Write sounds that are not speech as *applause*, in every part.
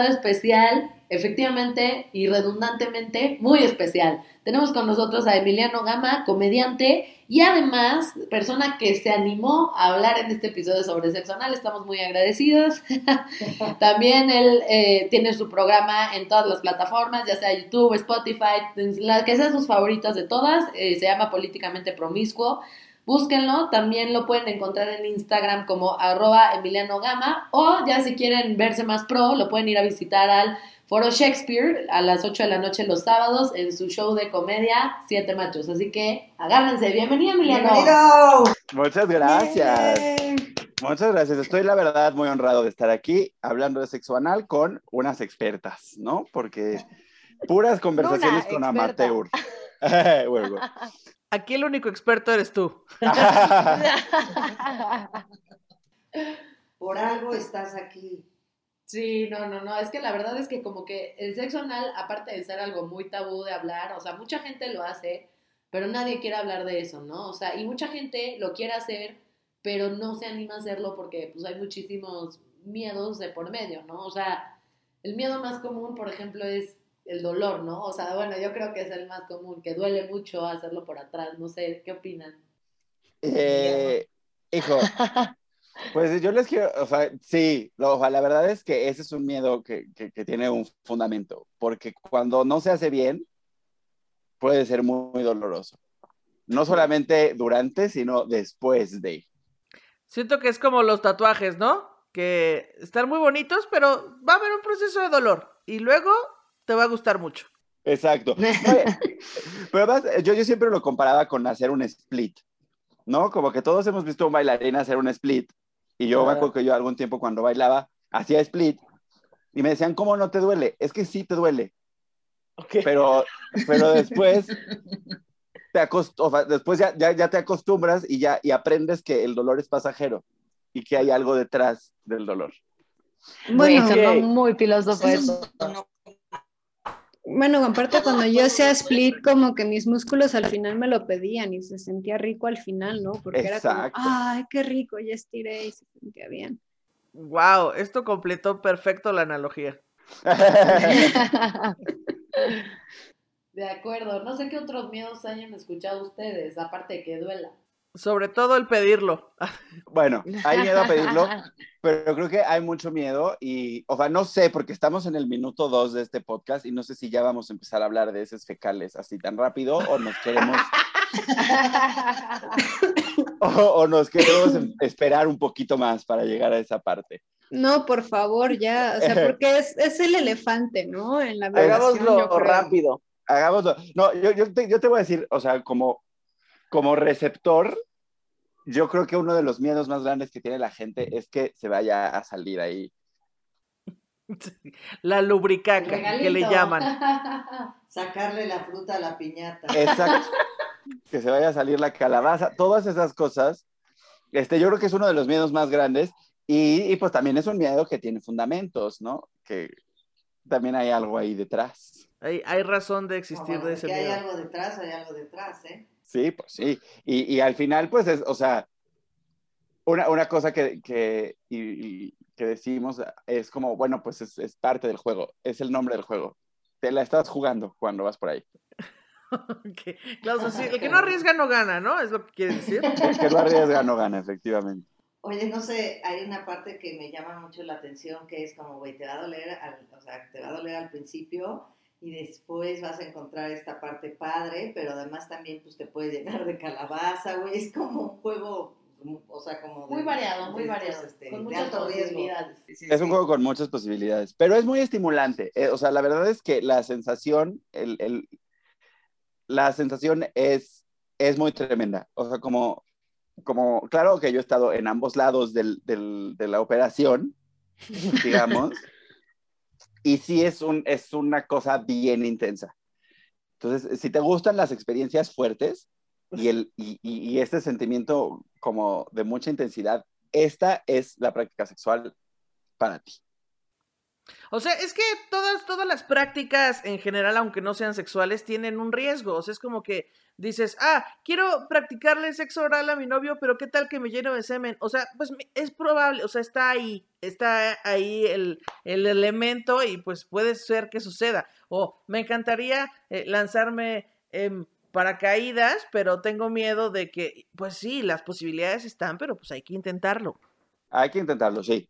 especial, efectivamente y redundantemente muy especial. Tenemos con nosotros a Emiliano Gama, comediante y además persona que se animó a hablar en este episodio sobre sexo anal. Estamos muy agradecidos. *laughs* También él eh, tiene su programa en todas las plataformas, ya sea YouTube, Spotify, la que sean sus favoritas de todas. Eh, se llama Políticamente Promiscuo. Búsquenlo, también lo pueden encontrar en Instagram como arroba Emiliano Gama o ya si quieren verse más pro, lo pueden ir a visitar al Foro Shakespeare a las 8 de la noche los sábados en su show de comedia Siete Machos. Así que agárrense. Bienvenido, Emiliano. ¡Bienvenido! Muchas gracias. Muchas gracias. Estoy, la verdad, muy honrado de estar aquí hablando de sexo anal con unas expertas, ¿no? Porque puras conversaciones con experta. amateur. *laughs* Bueno, Aquí el único experto eres tú. *laughs* Por algo estás aquí. Sí, no, no, no. Es que la verdad es que como que el sexo anal, aparte de ser algo muy tabú de hablar, o sea, mucha gente lo hace, pero nadie quiere hablar de eso, ¿no? O sea, y mucha gente lo quiere hacer, pero no se anima a hacerlo porque pues hay muchísimos miedos de por medio, ¿no? O sea, el miedo más común, por ejemplo, es el dolor, ¿no? O sea, bueno, yo creo que es el más común, que duele mucho hacerlo por atrás, no sé, ¿qué opinan? Eh, hijo, *laughs* pues yo les quiero, o sea, sí, lo- o sea, la verdad es que ese es un miedo que, que- que tiene un fundamento, porque cuando no se hace bien, puede ser muy, muy doloroso. No solamente durante, sino después de. Siento que es como los tatuajes, ¿no? Que están muy bonitos, pero va a haber un proceso de dolor y luego te va a gustar mucho. Exacto. *laughs* Oye, pero además, yo, yo siempre lo comparaba con hacer un split, ¿no? Como que todos hemos visto a un bailarín hacer un split. Y yo me acuerdo que yo algún tiempo cuando bailaba hacía split y me decían, ¿cómo no te duele? Es que sí te duele, pero, pero después, te acost- o sea, después ya, ya, ya te acostumbras y, ya, y aprendes que el dolor es pasajero y que hay algo detrás del dolor. Bueno, Güey, sonó ok. muy filósofo eso. Bueno, aparte cuando yo hacía split, como que mis músculos al final me lo pedían y se sentía rico al final, ¿no? Porque era como, ay, qué rico, ya estiré y se sentía bien. Wow, esto completó perfecto la analogía. De acuerdo, no sé qué otros miedos hayan escuchado ustedes, aparte de que duela. Sobre todo el pedirlo. *laughs* Bueno, hay miedo a pedirlo, *laughs* pero creo que hay mucho miedo y, o sea, no sé, porque estamos en el minuto dos de este podcast y no sé si ya vamos a empezar a hablar de esos fecales así tan rápido o nos queremos, *laughs* o, o nos queremos em- esperar un poquito más para llegar a esa parte. No, por favor, ya, o sea, porque es, es el elefante, ¿no? En la Hagámoslo creo. rápido. Hagámoslo. No, yo, yo, te, yo te voy a decir, o sea, como, como receptor, yo creo que uno de los miedos más grandes que tiene la gente es que se vaya a salir ahí *laughs* La lubricaca, que le llaman. *laughs* Sacarle la fruta a la piñata. Exacto. *laughs* que se vaya a salir la calabaza, todas esas cosas. Este, yo creo que es uno de los miedos más grandes y, y, pues también es un miedo que tiene fundamentos, ¿no? Que también hay algo ahí detrás. Hay, hay razón de existir Bueno, de ese que hay miedo. algo detrás, hay algo detrás, ¿eh? Sí, pues sí. Y, y al final, pues es, o sea, una, una cosa que, que, y- y que decimos es como, bueno, pues es, es parte del juego, es el nombre del juego. Te la estás jugando cuando vas por ahí. *laughs* Ok. Claro, sí, el que no arriesga no gana, ¿no? Es lo que quieres decir. *laughs* El que no arriesga no gana, efectivamente. Oye, no sé, hay una parte que me llama mucho la atención que es como, güey, te va a doler, al, o sea, te va a doler al principio y después vas a encontrar esta parte padre, pero además también pues te puede llenar de calabaza, güey, es como un juego, o sea, como de, Muy variado, muy variado, este, con muchas posibilidades. Es un juego con muchas posibilidades, pero es muy estimulante. Eh, o sea, la verdad es que la sensación, el, el- la sensación es, es muy tremenda. O sea, como, como, claro que yo he estado en ambos lados del, del- de la operación, *laughs* digamos, y sí es, un, es una cosa bien intensa. Entonces, si te gustan las experiencias fuertes y, el, y, y- este sentimiento como de mucha intensidad, esta es la práctica sexual para ti. O sea, es que todas, todas las prácticas en general, aunque no sean sexuales, tienen un riesgo. O sea, es como que dices, ah, quiero practicarle sexo oral a mi novio, pero ¿qué tal que me lleno de semen? O sea, pues es probable, o sea, está ahí, está ahí el, el elemento y pues puede ser que suceda. O me encantaría eh, lanzarme en paracaídas, pero tengo miedo de que, pues sí, las posibilidades están, pero pues hay que intentarlo. Hay que intentarlo, sí.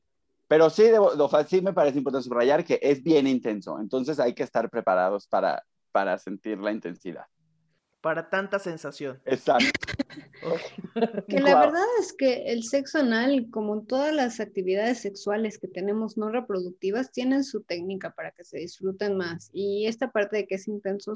Pero sí, debo, sí me parece importante subrayar que es bien intenso, entonces hay que estar preparados para, para sentir la intensidad. Para tanta sensación. Exacto. *laughs* que la verdad es que el sexo anal, como todas las actividades sexuales que tenemos no reproductivas, tienen su técnica para que se disfruten más. Y esta parte de que es intenso,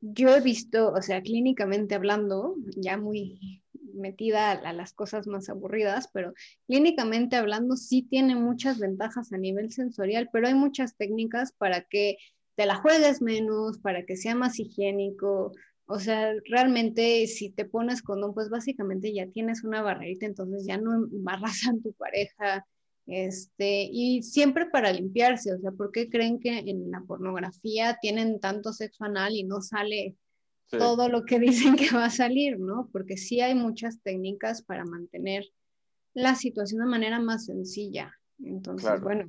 yo he visto, o sea, clínicamente hablando, ya muy metida a, las cosas más aburridas, pero clínicamente hablando sí tiene muchas ventajas a nivel sensorial, pero hay muchas técnicas para que te la juegues menos, para que sea más higiénico. O sea, realmente si te pones condón, pues básicamente ya tienes una barrerita, entonces ya no embarras a tu pareja. Este, y siempre para limpiarse, o sea, ¿por qué creen que en la pornografía tienen tanto sexo anal y no sale todo lo que *laughs* dicen que va a salir, ¿no? Porque sí hay muchas técnicas para mantener la situación de manera más sencilla. Entonces, bueno.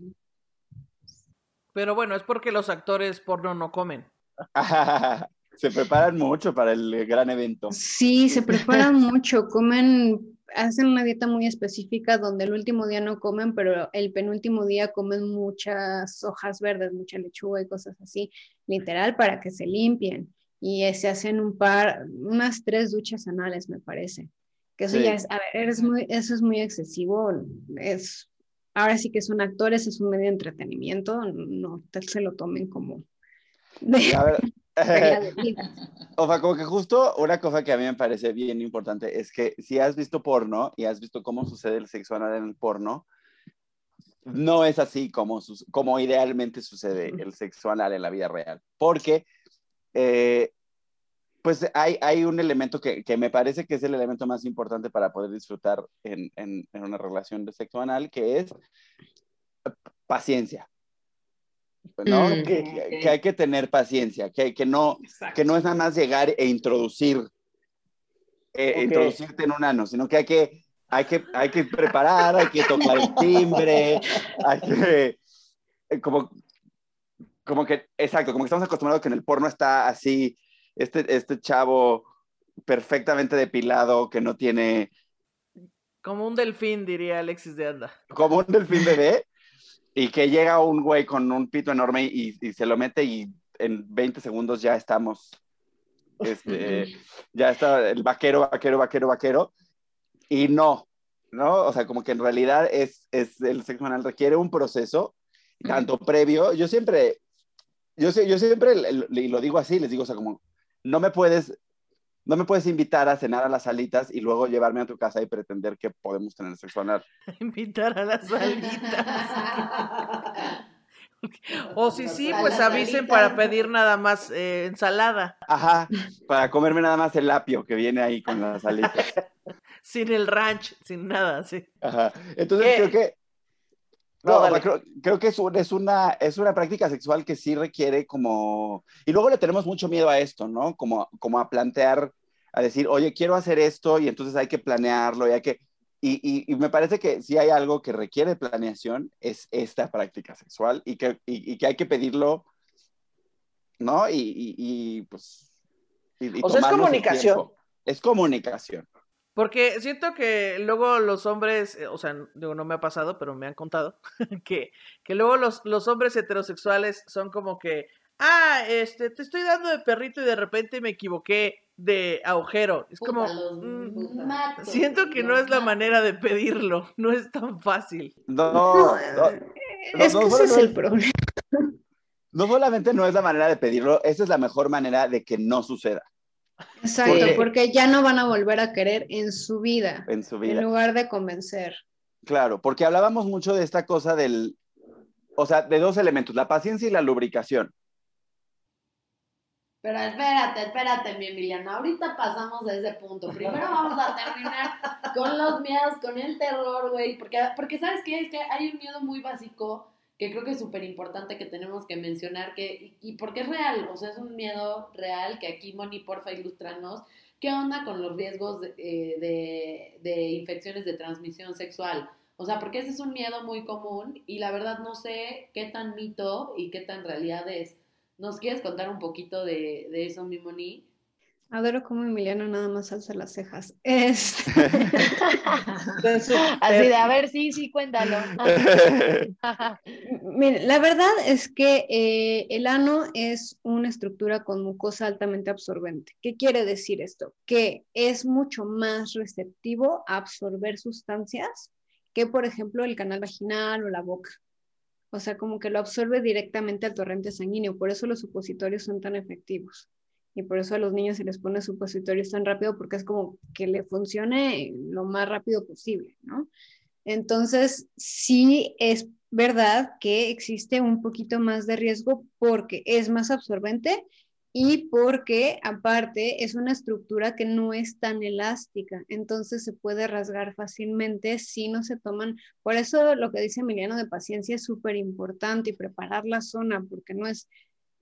Pero bueno, es porque los actores porno no comen. *laughs* se preparan mucho para el gran evento. Sí, se preparan *laughs* mucho, comen, hacen una dieta muy específica donde el último día no comen, pero el penúltimo día comen muchas hojas verdes, mucha lechuga y cosas así, literal, para que se limpien y se hacen un par, unas tres duchas anales, me parece. Que eso ya es, a ver, es muy, eso es muy excesivo. Es, ahora sí que son actores, es un medio de entretenimiento, no se lo tomen como. a ver, *laughs* *laughs* o sea, como que justo una cosa que a mí me parece bien importante es que si has visto porno y has visto cómo sucede el sexo anal en el porno, no es así como, como idealmente sucede el sexo anal en la vida real. Porque eh, pues hay, hay, un elemento que, que, me parece que es el elemento más importante para poder disfrutar en, en, una relación de sexo anal, que es paciencia. ¿no? Mm, que, que, hay que tener paciencia, que, que, no, que no es nada más llegar e introducir, eh, introducirte en un ano, sino que hay que, hay que, hay que preparar, hay que tocar el timbre, hay que, como como que, exacto, como que estamos acostumbrados que en el porno está así, este, este chavo perfectamente depilado, que no tiene... Como un delfín, diría Alexis de Anda. Como un delfín bebé, *laughs* y que llega un güey con un pito enorme y, y se lo mete y en 20 segundos ya estamos, este, *laughs* ya está el vaquero, vaquero, vaquero, vaquero, y no, ¿no? O sea, como que en realidad es, es el sexo anal requiere un proceso, tanto previo, yo siempre yo, yo siempre, y lo digo así, les digo, o sea, como, no me puedes, no me puedes invitar a cenar a las salitas y luego llevarme a tu casa y pretender que podemos tener sexo anal. *laughs* Invitar a las salitas. *laughs* o si sí, pues avisen para pedir nada más eh, ensalada. Ajá, para comerme nada más el apio que viene ahí con las salitas. *laughs* sin el ranch, sin nada, sí. Ajá. Entonces creo que no, creo, que es, es, una, es una práctica sexual que sí requiere como... Y luego le tenemos mucho miedo a esto, ¿no? Como, como a plantear, a decir, oye, quiero hacer esto y entonces hay que planearlo y hay que... Y, y, me parece que si hay algo que requiere planeación, es esta práctica sexual y que, y, que hay que pedirlo, ¿no? Y, pues... o sea, es comunicación. Es comunicación. Porque siento que luego los hombres, eh, o sea, digo, no me ha pasado, pero me han contado, *laughs* que, que luego los, los hombres heterosexuales son como que, ah, este, te estoy dando de perrito y de repente me equivoqué de agujero. Es como, mm, siento que no es la manera de pedirlo, *laughs* no es tan fácil. No, no, es que ese es el problema. *laughs* No solamente no es la manera de pedirlo, esa es la mejor manera de que no suceda. Exacto, porque, ya no van a volver a querer en su vida. En su vida. En lugar de convencer. Claro, porque hablábamos mucho de esta cosa del, o sea, de dos elementos, la paciencia y la lubricación. Pero espérate, espérate, mi Emiliano. Ahorita pasamos a ese punto. Primero vamos a terminar con los miedos, con el terror, güey. Porque, porque ¿sabes qué? Es que hay un miedo muy básico que creo que es súper importante que tenemos que mencionar que, y, porque es real, o sea, es un miedo real que aquí, Moni, porfa, ilustranos, ¿qué onda con los riesgos de, eh, de infecciones de transmisión sexual? O sea, porque ese es un miedo muy común y la verdad no sé qué tan mito y qué tan realidad es. ¿Nos quieres contar un poquito de, de eso, mi Moni? Adoro cómo Emiliano nada más alza las cejas. *laughs* *laughs* Es... Así de, a ver, sí, sí, cuéntalo. *laughs* Mire, la verdad es que eh, el ano es una estructura con mucosa altamente absorbente. ¿Qué quiere decir esto? Que es mucho más receptivo a absorber sustancias que, por ejemplo, el canal vaginal o la boca. O sea, como que lo absorbe directamente al torrente sanguíneo, por eso los supositorios son tan efectivos. Y por eso a los niños se les pone supositorios tan rápido, porque es como que le funcione lo más rápido posible, ¿no? Entonces, sí es verdad que existe un poquito más de riesgo porque es más absorbente y porque aparte es una estructura que no es tan elástica, entonces se puede rasgar fácilmente si no se toman. Por eso lo que dice Emiliano de paciencia es súper importante y preparar la zona, porque no es,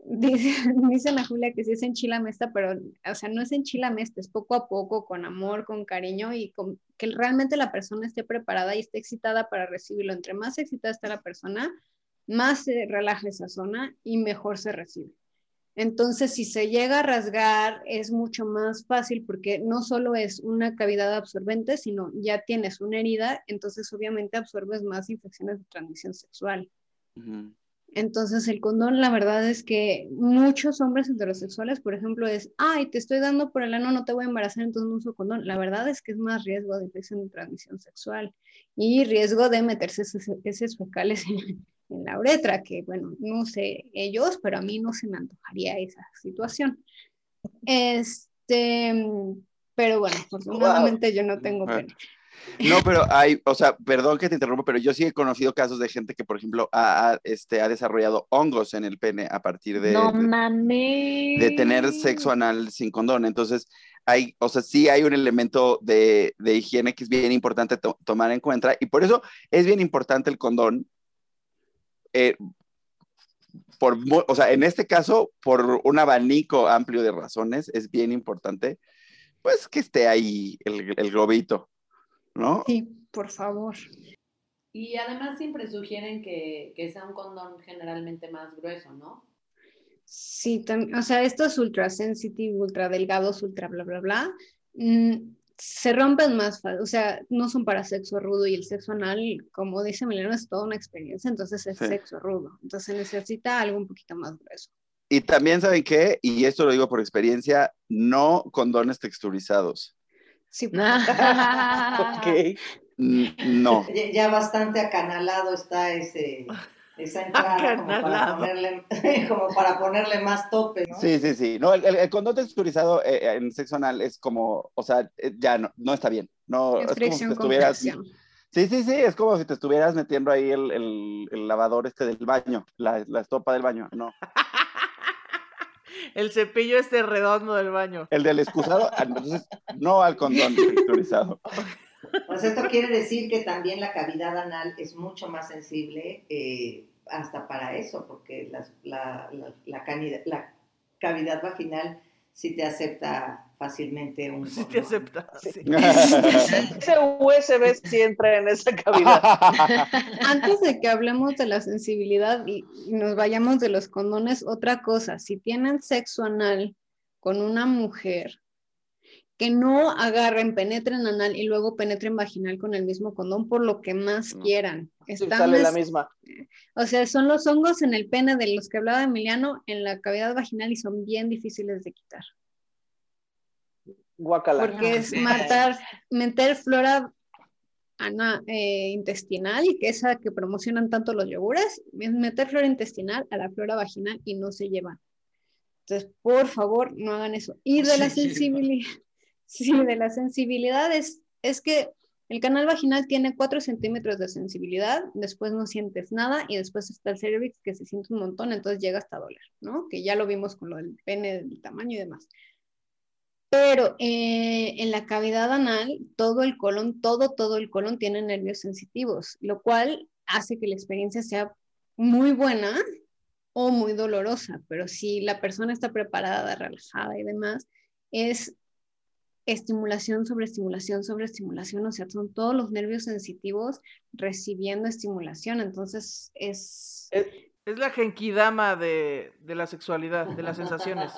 dice, *laughs* dice Julia que sí es enchilamesta, pero, o sea, no es enchilamesta, es poco a poco, con amor, con cariño y con que realmente la persona esté preparada y esté excitada para recibirlo. Entre más excitada está la persona, más se relaja esa zona y mejor se recibe. Entonces, si se llega a rasgar, es mucho más fácil porque no solo es una cavidad absorbente, sino ya tienes una herida, entonces obviamente absorbes más infecciones de transmisión sexual. Entonces, el condón, la verdad es que muchos hombres heterosexuales, por ejemplo, es, ay, te estoy dando por el ano, no te voy a embarazar, entonces no uso condón. La verdad es que es más riesgo de infección de transmisión sexual y riesgo de meterse heces fecales en, en la uretra, que bueno, no sé ellos, pero a mí no se me antojaría esa situación. Este, pero bueno, afortunadamente yo no tengo pene. No, *laughs* pero hay, o sea, perdón que te interrumpa, pero yo sí he conocido casos de gente que, por ejemplo, ha, este, ha desarrollado hongos en el pene a partir de, no de, de, tener sexo anal sin condón. Entonces, hay, o sea, sí hay un elemento de, de higiene que es bien importante tomar en cuenta y por eso es bien importante el condón eh, por, o sea, en este caso, por un abanico amplio de razones, es bien importante, pues que esté ahí el, el globito, ¿no? Sí, por favor. Y además siempre sugieren que, que sea un condón generalmente más grueso, ¿no? Sí, o sea, estos ultra sensitive, ultra delgados, ultra bla, bla, bla, mm, se rompen más fácil, o sea, no son para sexo rudo y el sexo anal, como dice Milena, es toda una experiencia, entonces es sexo rudo, entonces necesita algo un poquito más grueso. Y también saben qué, y esto lo digo por experiencia, no condones texturizados. Sí. *laughs* ok. No. Ya bastante acanalado está ese esa entrada como para, ponerle, *laughs* como para, ponerle, más tope, ¿no? Sí, sí, sí. No, el, el condón texturizado eh, en sexo anal es como, o sea, eh, ya no, no está bien. No, es, como si te estuvieras... Sí, sí, sí, es como si te estuvieras metiendo ahí el, el, el lavador este del baño, la, la estopa del baño, no. El cepillo este redondo del baño. El del excusado, ah, entonces no al condón texturizado. *laughs* Pues esto quiere decir que también la cavidad anal es mucho más sensible eh, hasta para eso, porque la, la, la, cavidad vaginal sí te acepta fácilmente un... Sí te acepta, sí. *laughs* Ese USB sí entra en esa cavidad. *laughs* Antes de que hablemos de la sensibilidad y nos vayamos de los condones, otra cosa, si tienen sexo anal con una mujer que no agarren, penetren anal y luego penetren vaginal con el mismo condón por lo que más quieran. Están la misma. O sea, son los hongos en el pene de los que hablaba Emiliano en la cavidad vaginal y son bien difíciles de quitar. Guacala. Porque es matar, meter flora ana, eh, intestinal, que esa que promocionan tanto los yogures, es meter flora intestinal a la flora vaginal y no se llevan. Entonces, por favor, no hagan eso. Y de la sensibilidad. Sí, de la sensibilidad es, que el canal vaginal tiene 4 centímetros de sensibilidad, después no sientes nada y después está el cervix que se siente un montón, entonces llega hasta doler, ¿no? Que ya lo vimos con lo del pene, del tamaño y demás. Pero eh, en la cavidad anal, todo el colon, todo, todo el colon tiene nervios sensitivos, lo cual hace que la experiencia sea muy buena o muy dolorosa, pero si la persona está preparada, relajada y demás, es estimulación sobre estimulación sobre estimulación, o sea, son todos los nervios sensitivos recibiendo estimulación, entonces es... Es, la genkidama de, de, la sexualidad, de las sensaciones.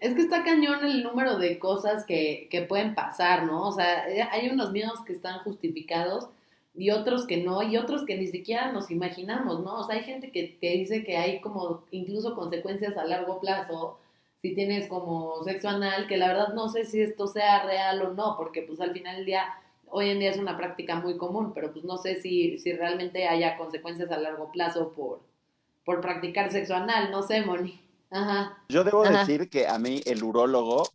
es que está cañón el número de cosas que, que pueden pasar, ¿no? O sea, hay unos miedos que están justificados y otros que no, y otros que ni siquiera nos imaginamos, ¿no? O sea, hay gente que, que dice que hay como incluso consecuencias a largo plazo si tienes como sexo anal, que la verdad no sé si esto sea real o no, porque pues al final del día, hoy en día es una práctica muy común, pero pues no sé si, si realmente haya consecuencias a largo plazo por, por practicar sexo anal, no sé, Moni. Ajá. Yo debo decir que a mí el urólogo,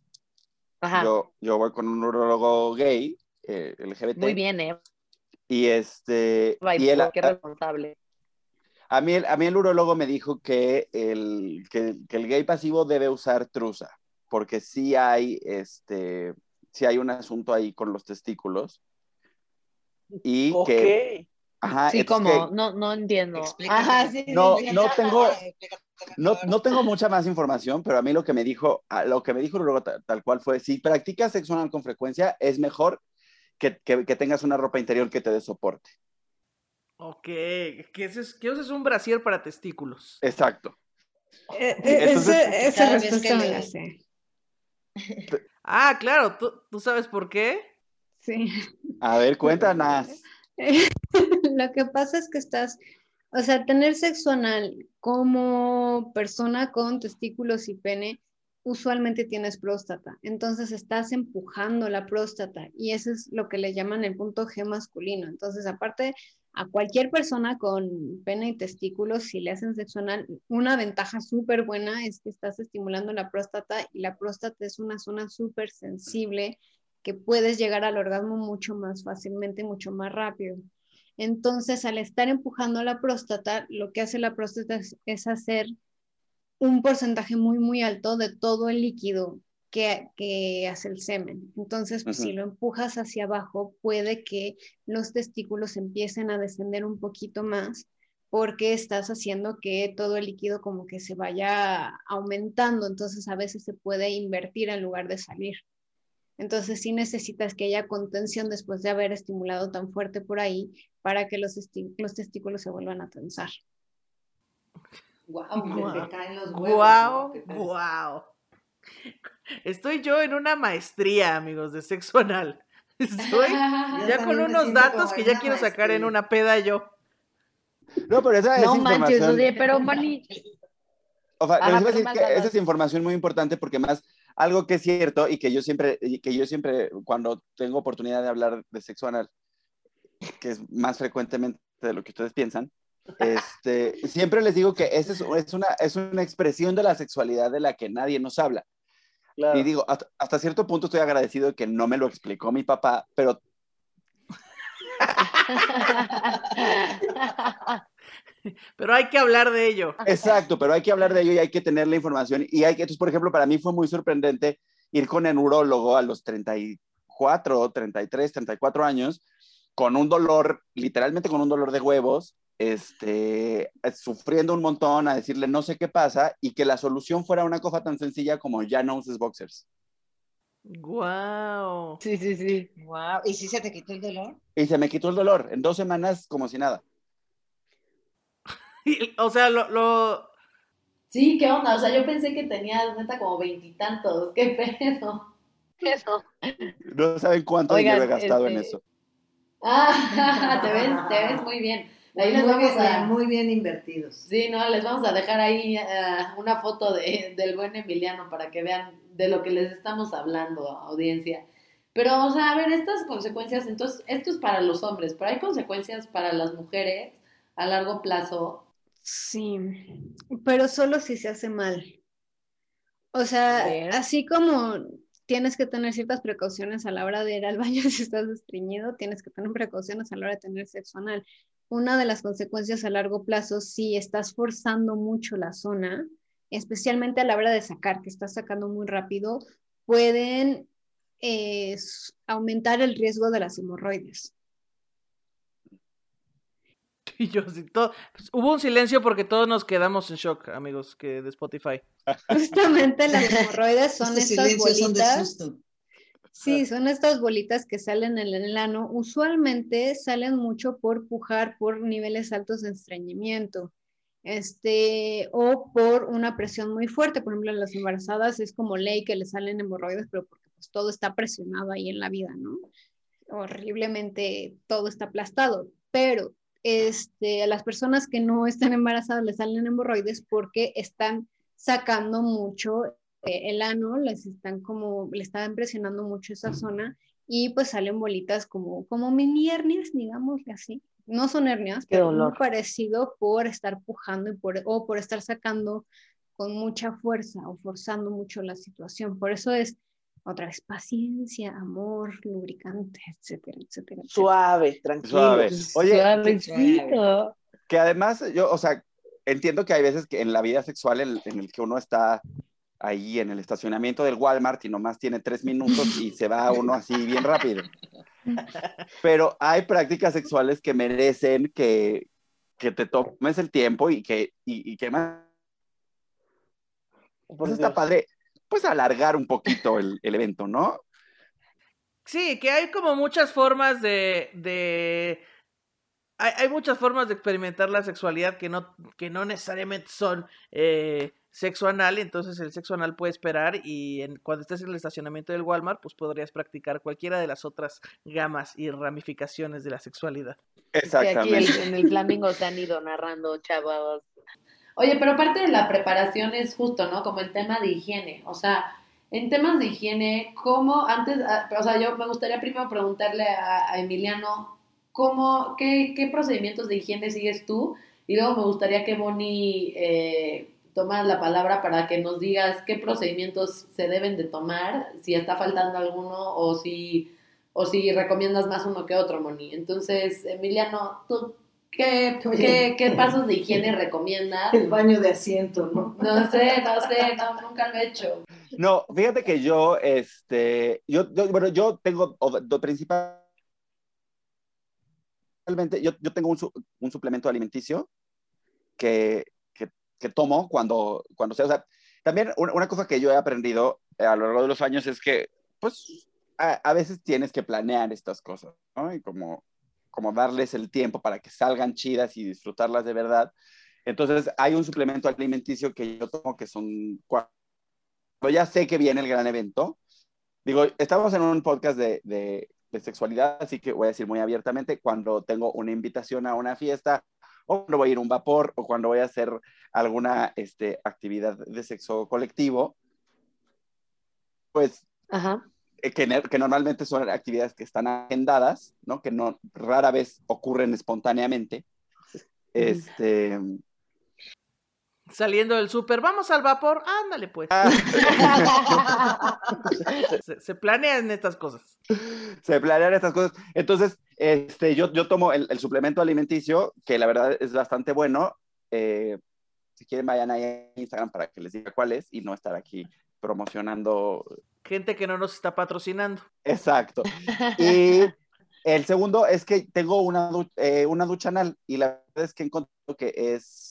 Yo, yo voy con un urólogo gay, eh, LGBT. Muy bien, ¿eh? Y este... y él, qué responsable. A mí, a mí el urólogo me dijo que el, que, el gay pasivo debe usar truza, porque sí hay, este, sí hay un asunto ahí con los testículos. Y que... Ajá, sí, como, no, no entiendo. Ajá, sí, no, no tengo, no, no, tengo mucha más información, pero a mí lo que me dijo, lo que me dijo luego tal, tal, cual fue, si practicas sexo anal con frecuencia, es mejor que, que, que, tengas una ropa interior que te dé soporte. Ok, que, ese es, que uses un brasier para testículos. Exacto. Eh, eh, esa respuesta me la sé. Ah, claro, ¿Tú, ¿tú sabes por qué? Sí. A ver, cuéntanos. *laughs* Lo que pasa es que estás, o sea, tener sexo anal como persona con testículos y pene, usualmente tienes próstata. Entonces estás empujando la próstata y eso es lo que le llaman el punto G masculino. Entonces, aparte a cualquier persona con pene y testículos, si le hacen sexo anal, una ventaja súper buena es que estás estimulando la próstata y la próstata es una zona súper sensible que puedes llegar al orgasmo mucho más fácilmente, mucho más rápido. Entonces, al estar empujando la próstata, lo que hace la próstata es hacer un porcentaje muy, muy alto de todo el líquido que, hace el semen. Entonces, pues, si lo empujas hacia abajo, puede que los testículos empiecen a descender un poquito más porque estás haciendo que todo el líquido como que se vaya aumentando, entonces a veces se puede invertir en lugar de salir. Entonces sí necesitas que haya contención después de haber estimulado tan fuerte por ahí para que los, los testículos se vuelvan a tensar. Wow, wow. caen los huevos. Wow, wow. Estoy yo en una maestría, amigos, de sexo anal. *laughs* Estoy *laughs* ya con unos datos que ya quiero sacar en una peda yo. No, pero esa es no manches, pero *laughs* Mani... O sea, Ajá, decir que esa es información muy importante porque más algo que es cierto y que yo siempre, que yo siempre cuando tengo oportunidad de hablar de sexo anal, que es más frecuentemente de lo que ustedes piensan, este, siempre les digo que esa es, es, una, es una expresión de la sexualidad de la que nadie nos habla. Y digo, hasta, cierto punto estoy agradecido de que no me lo explicó mi papá, pero... *laughs* pero hay que hablar de ello. Exacto, pero hay que hablar de ello y hay que tener la información. Y hay que, entonces, por ejemplo, para mí fue muy sorprendente ir con el neurólogo a los 34, 33, 34 años, con un dolor, literalmente con un dolor de huevos, este, sufriendo un montón, a decirle no sé qué pasa, y que la solución fuera una cosa tan sencilla como ya no uses boxers. Wow. Sí, sí, sí. Wow. ¿Y si se te quitó el dolor? Y se me quitó el dolor, en dos semanas como si nada. *laughs* o sea, lo, lo, Sí, ¿qué onda? O sea, yo pensé que tenías neta como veintitantos. ¿Qué pedo? Eso. No saben cuánto dinero he gastado en este eso. Ah, *laughs* te ves, te ves muy bien. Ahí les vamos a... Muy bien invertidos. Sí, no, les vamos a dejar ahí eh, una foto de, del buen Emiliano para que vean de lo que les estamos hablando, audiencia. Pero, o sea, a ver, estas consecuencias, entonces, esto es para los hombres, pero hay consecuencias para las mujeres a largo plazo. Sí, pero solo si se hace mal. O sea, así como tienes que tener ciertas precauciones a la hora de ir al baño *laughs* si estás estreñido, tienes que tener precauciones a la hora de tener sexo anal una de las consecuencias a largo plazo, si estás forzando mucho la zona, especialmente a la hora de sacar, que estás sacando muy rápido, pueden eh, aumentar el riesgo de las hemorroides. *laughs* Y yo sí, todo, pues, hubo un silencio porque todos nos quedamos en shock, amigos, que de Spotify. *laughs* Justamente las hemorroides son estas silencios son de bolitas. susto. Sí, son estas bolitas que salen en el ano. Usualmente salen mucho por pujar por niveles altos de estreñimiento. Este, o por una presión muy fuerte. Por ejemplo, en las embarazadas es como ley que le salen hemorroides, pero porque pues, todo está presionado ahí en la vida, ¿no? Horriblemente todo está aplastado. Pero este, a las personas que no están embarazadas les salen hemorroides porque están sacando mucho el ano, les están como, le están presionando mucho esa zona y pues salen bolitas como, como mini hernias, digámosle así. No son hernias, Qué pero muy parecido por estar pujando y por, o por estar sacando con mucha fuerza o forzando mucho la situación. Por eso es otra vez paciencia, amor, lubricante, etcétera, etcétera. etcétera. Suave, tranquilo. Suave. Oye, Suavecito. que además yo, o sea, entiendo que hay veces que en la vida sexual en, en el que uno está ahí en el estacionamiento del Walmart y nomás tiene tres minutos y se va uno así bien rápido. *laughs* Pero hay prácticas sexuales que merecen que, que te tomes el tiempo y que, y, y que más... Pues está padre, pues alargar un poquito el, el evento, ¿no? Sí, que hay como muchas formas de... de... Hay, hay muchas formas de experimentar la sexualidad que no, que no necesariamente son eh, sexo anal, entonces el sexo anal puede esperar y en- cuando estés en el estacionamiento del Walmart, pues podrías practicar cualquiera de las otras gamas y ramificaciones de la sexualidad. Que aquí el- Exactamente. en el Flamingo te han ido narrando, chavos. Oye, pero parte de la preparación es justo, ¿no? Como el tema de higiene. O sea, en temas de higiene, ¿cómo antes, ah, o sea, yo me gustaría primero preguntarle a, a Emiliano, ¿cómo, qué, qué procedimientos de higiene sigues tú? Y luego me gustaría que Bonnie eh, tomas la palabra para que nos digas qué procedimientos se deben de tomar, si está faltando alguno o si, o si recomiendas más uno que otro, Moni. Entonces, Emiliano, ¿tú qué, qué, qué pasos de higiene recomiendas? El baño de asiento, ¿no? No sé, no sé, no, nunca lo he hecho. No, fíjate que yo, este, yo, yo- bueno, yo tengo, principalmente, yo, yo tengo un, su- un suplemento alimenticio que, que, tomo cuando, cuando sea, también una, cosa que yo he aprendido a lo largo de los años es que, pues, a, veces tienes que planear estas cosas, ¿no? Y como, como darles el tiempo para que salgan chidas y disfrutarlas de verdad. Entonces, hay un suplemento alimenticio que yo tomo que son cuatro ya sé que viene el gran evento. Digo, estamos en un podcast de, de, de sexualidad, así que voy a decir muy abiertamente, cuando tengo una invitación a una fiesta, o cuando voy a ir a un vapor, o cuando voy a hacer alguna este, actividad de sexo colectivo, pues Ajá. eh, que normalmente son actividades que están agendadas, ¿no? Que no rara vez ocurren espontáneamente. Este, Saliendo del súper, vamos al vapor, ándale pues. *laughs* Se, se planean estas cosas. se planean estas cosas. Entonces, este, yo, yo tomo el, el suplemento alimenticio, que la verdad es bastante bueno. Eh, si quieren, vayan ahí a Instagram para que les diga cuál es y no estar aquí promocionando. Gente que no nos está patrocinando. Exacto. *laughs* Y el segundo es que tengo una, eh, una ducha anal y la verdad es que encontré que es,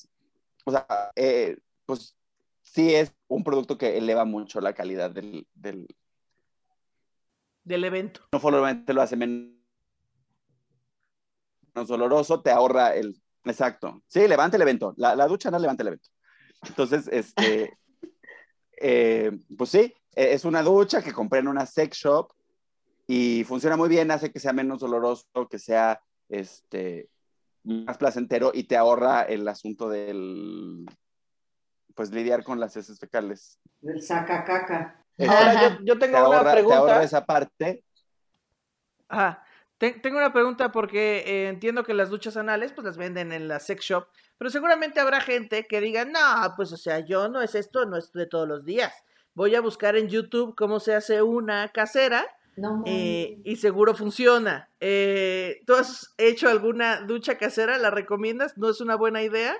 o sea, eh, pues sí es un producto que eleva mucho la calidad del, del del evento. no solamente lo hace menos doloroso, te ahorra el... Exacto. Sí, levanta el evento. La, la ducha no levanta el evento. Entonces, este... *laughs* eh, pues sí, eh, es una ducha que compré en una sex shop y funciona muy bien, hace que sea menos doloroso, que sea este más placentero y te ahorra el asunto del pues lidiar con las heces fecales. Del saca caca. Ahora yo, yo Te tengo una ahorra, te ahorra pregunta. esa parte. Ajá. Te- tengo una pregunta porque eh, entiendo que las duchas anales pues las venden en la sex shop, pero seguramente habrá gente que diga, no, pues o sea, yo no es esto, no es de todos los días. Voy a buscar en YouTube cómo se hace una casera No, eh, y seguro funciona. Eh, ¿Tú has hecho alguna ducha casera? ¿La recomiendas? ¿No es una buena idea?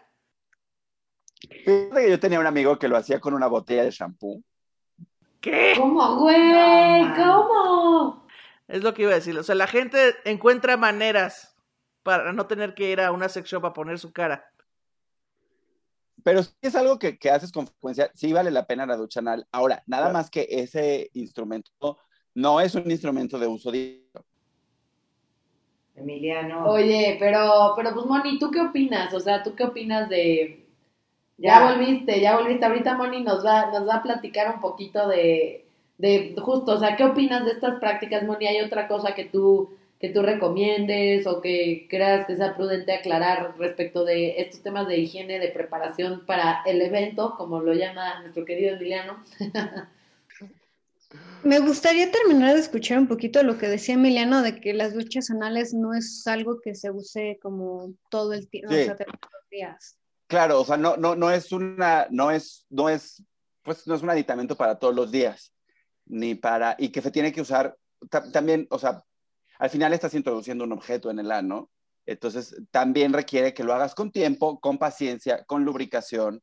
Fíjate que yo tenía un amigo que lo hacía con una botella de shampoo. ¿Qué? ¿Cómo, güey? ¿Cómo? Es lo que iba a decir. O sea, la gente encuentra maneras para no tener que ir a una sex shop a poner su cara. Pero si es algo que, que haces con frecuencia, sí vale la pena la ducha anal. Ahora, nada más que ese instrumento no es un instrumento de uso diario. Emiliano. Oye, pero, pero pues Moni, ¿tú qué opinas? O sea, ¿tú qué opinas de... Ya, Ya. volviste, ya volviste. Ahorita Moni nos va, nos va a platicar un poquito de, de justo, o sea, ¿qué opinas de estas prácticas, Moni? ¿Hay otra cosa que tú, que tú recomiendes o que creas que sea prudente aclarar respecto de estos temas de higiene, de preparación para el evento, como lo llama nuestro querido Emiliano? *laughs* Me gustaría terminar de escuchar un poquito lo que decía Emiliano de que las duchas anales no es algo que se use como todo el tiempo, Sí. o sea, de todos los días. Claro, o sea, no, no, no es una, no es, no es, pues no es un aditamento para todos los días, ni para, y que se tiene que usar ta- también, o sea, al final estás introduciendo un objeto en el ano, entonces también requiere que lo hagas con tiempo, con paciencia, con lubricación,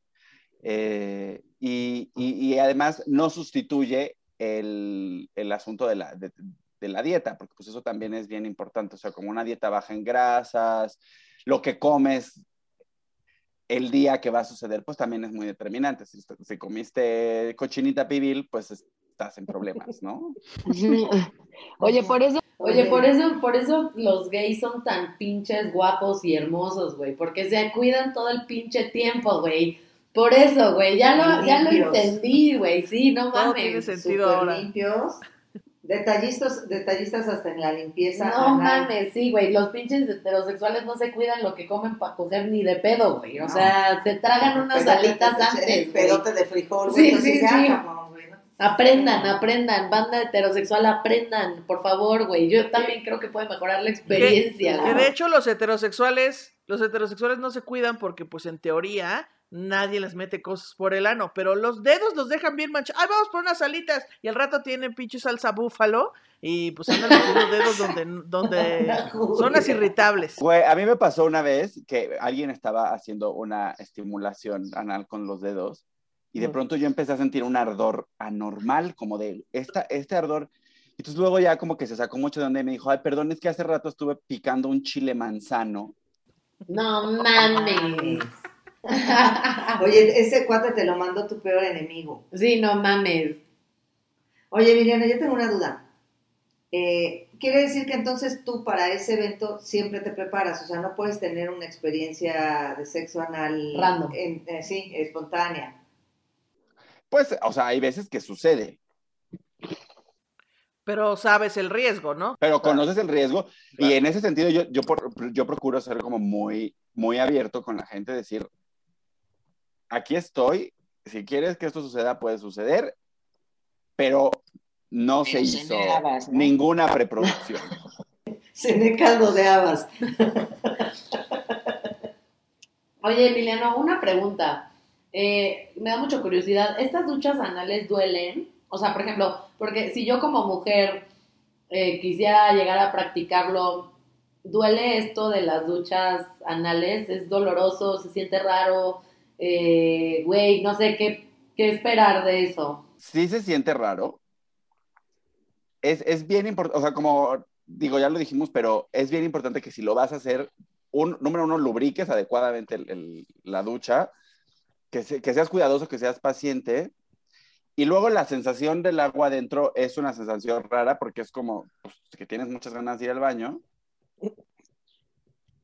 eh, y, y- y además no sustituye el, el asunto de la, de, de la dieta, porque pues eso también es bien importante, o sea, como una dieta baja en grasas, lo que comes el día que va a suceder, pues también es muy determinante. Si, si comiste cochinita pibil, pues estás en problemas, ¿no? *laughs* Oye, por eso, Oye, por eso, por eso los gays son tan pinches guapos y hermosos, güey, porque se cuidan todo el pinche tiempo, güey. Por eso, güey, ya lo, ya lo entendí, güey, sí, no Todo tiene mames. sentido ahora. limpios. Detallistas, detallistas hasta en la limpieza. No anal. mames, sí, güey, los pinches heterosexuales no se cuidan lo que comen para coger ni de pedo, güey. O No. sea, se tragan unas Pedote- alitas el antes, güey. Pedote de frijol, Sí, güey. sí, sí. ¿no? Aprendan, aprendan, banda heterosexual, aprendan, por favor, güey. Yo también creo que puede mejorar la experiencia, Que güey. de hecho los heterosexuales, los heterosexuales no se cuidan porque pues en teoría nadie les mete cosas por el ano, pero los dedos los dejan bien manchados. Ay, vamos por unas alitas y al rato tienen pinche salsa búfalo y pues andan metiendo dedos donde, donde *laughs* zonas irritables. Güey, a mí me pasó una vez que alguien estaba haciendo una estimulación anal con los dedos y de pronto yo empecé a sentir un ardor anormal, como de esta, este ardor. Y entonces luego ya como que se sacó mucho de donde y me dijo, ay, perdón, es que hace rato estuve picando un chile manzano. No mames. Oye, ese cuate te lo mandó tu peor enemigo. sí, no mames. Oye, Emiliano, yo tengo una duda. Eh, quiere decir que entonces tú para ese evento siempre te preparas, o sea, no puedes tener una experiencia de sexo anal Random. en- eh, sí, espontánea. Pues, o sea, hay veces que sucede, Pero sabes el riesgo, ¿no? pero conoces el riesgo y en ese sentido yo, yo, yo procuro ser como muy, muy abierto con la gente, decir, aquí estoy, si quieres que esto suceda, puede suceder, pero no Pero se hizo ninguna preproducción. *laughs* Cené caldo de habas. Oye, Emiliano, una pregunta. Eh, me da mucha curiosidad. ¿Estas duchas anales duelen? O sea, por ejemplo, porque si yo como mujer eh, quisiera llegar a practicarlo, ¿duele esto de las duchas anales? ¿Es doloroso? ¿Se siente raro? Eh, Güey, no sé qué, qué esperar de eso. Sí se siente raro. Es, es bien importante, o sea, como digo, ya lo dijimos, pero es bien importante que si lo vas a hacer, un, número uno, lubriques adecuadamente el- el- la ducha, que, se- que seas cuidadoso, que seas paciente. Y luego la sensación del agua adentro es una sensación rara porque es como pues, que tienes muchas ganas de ir al baño.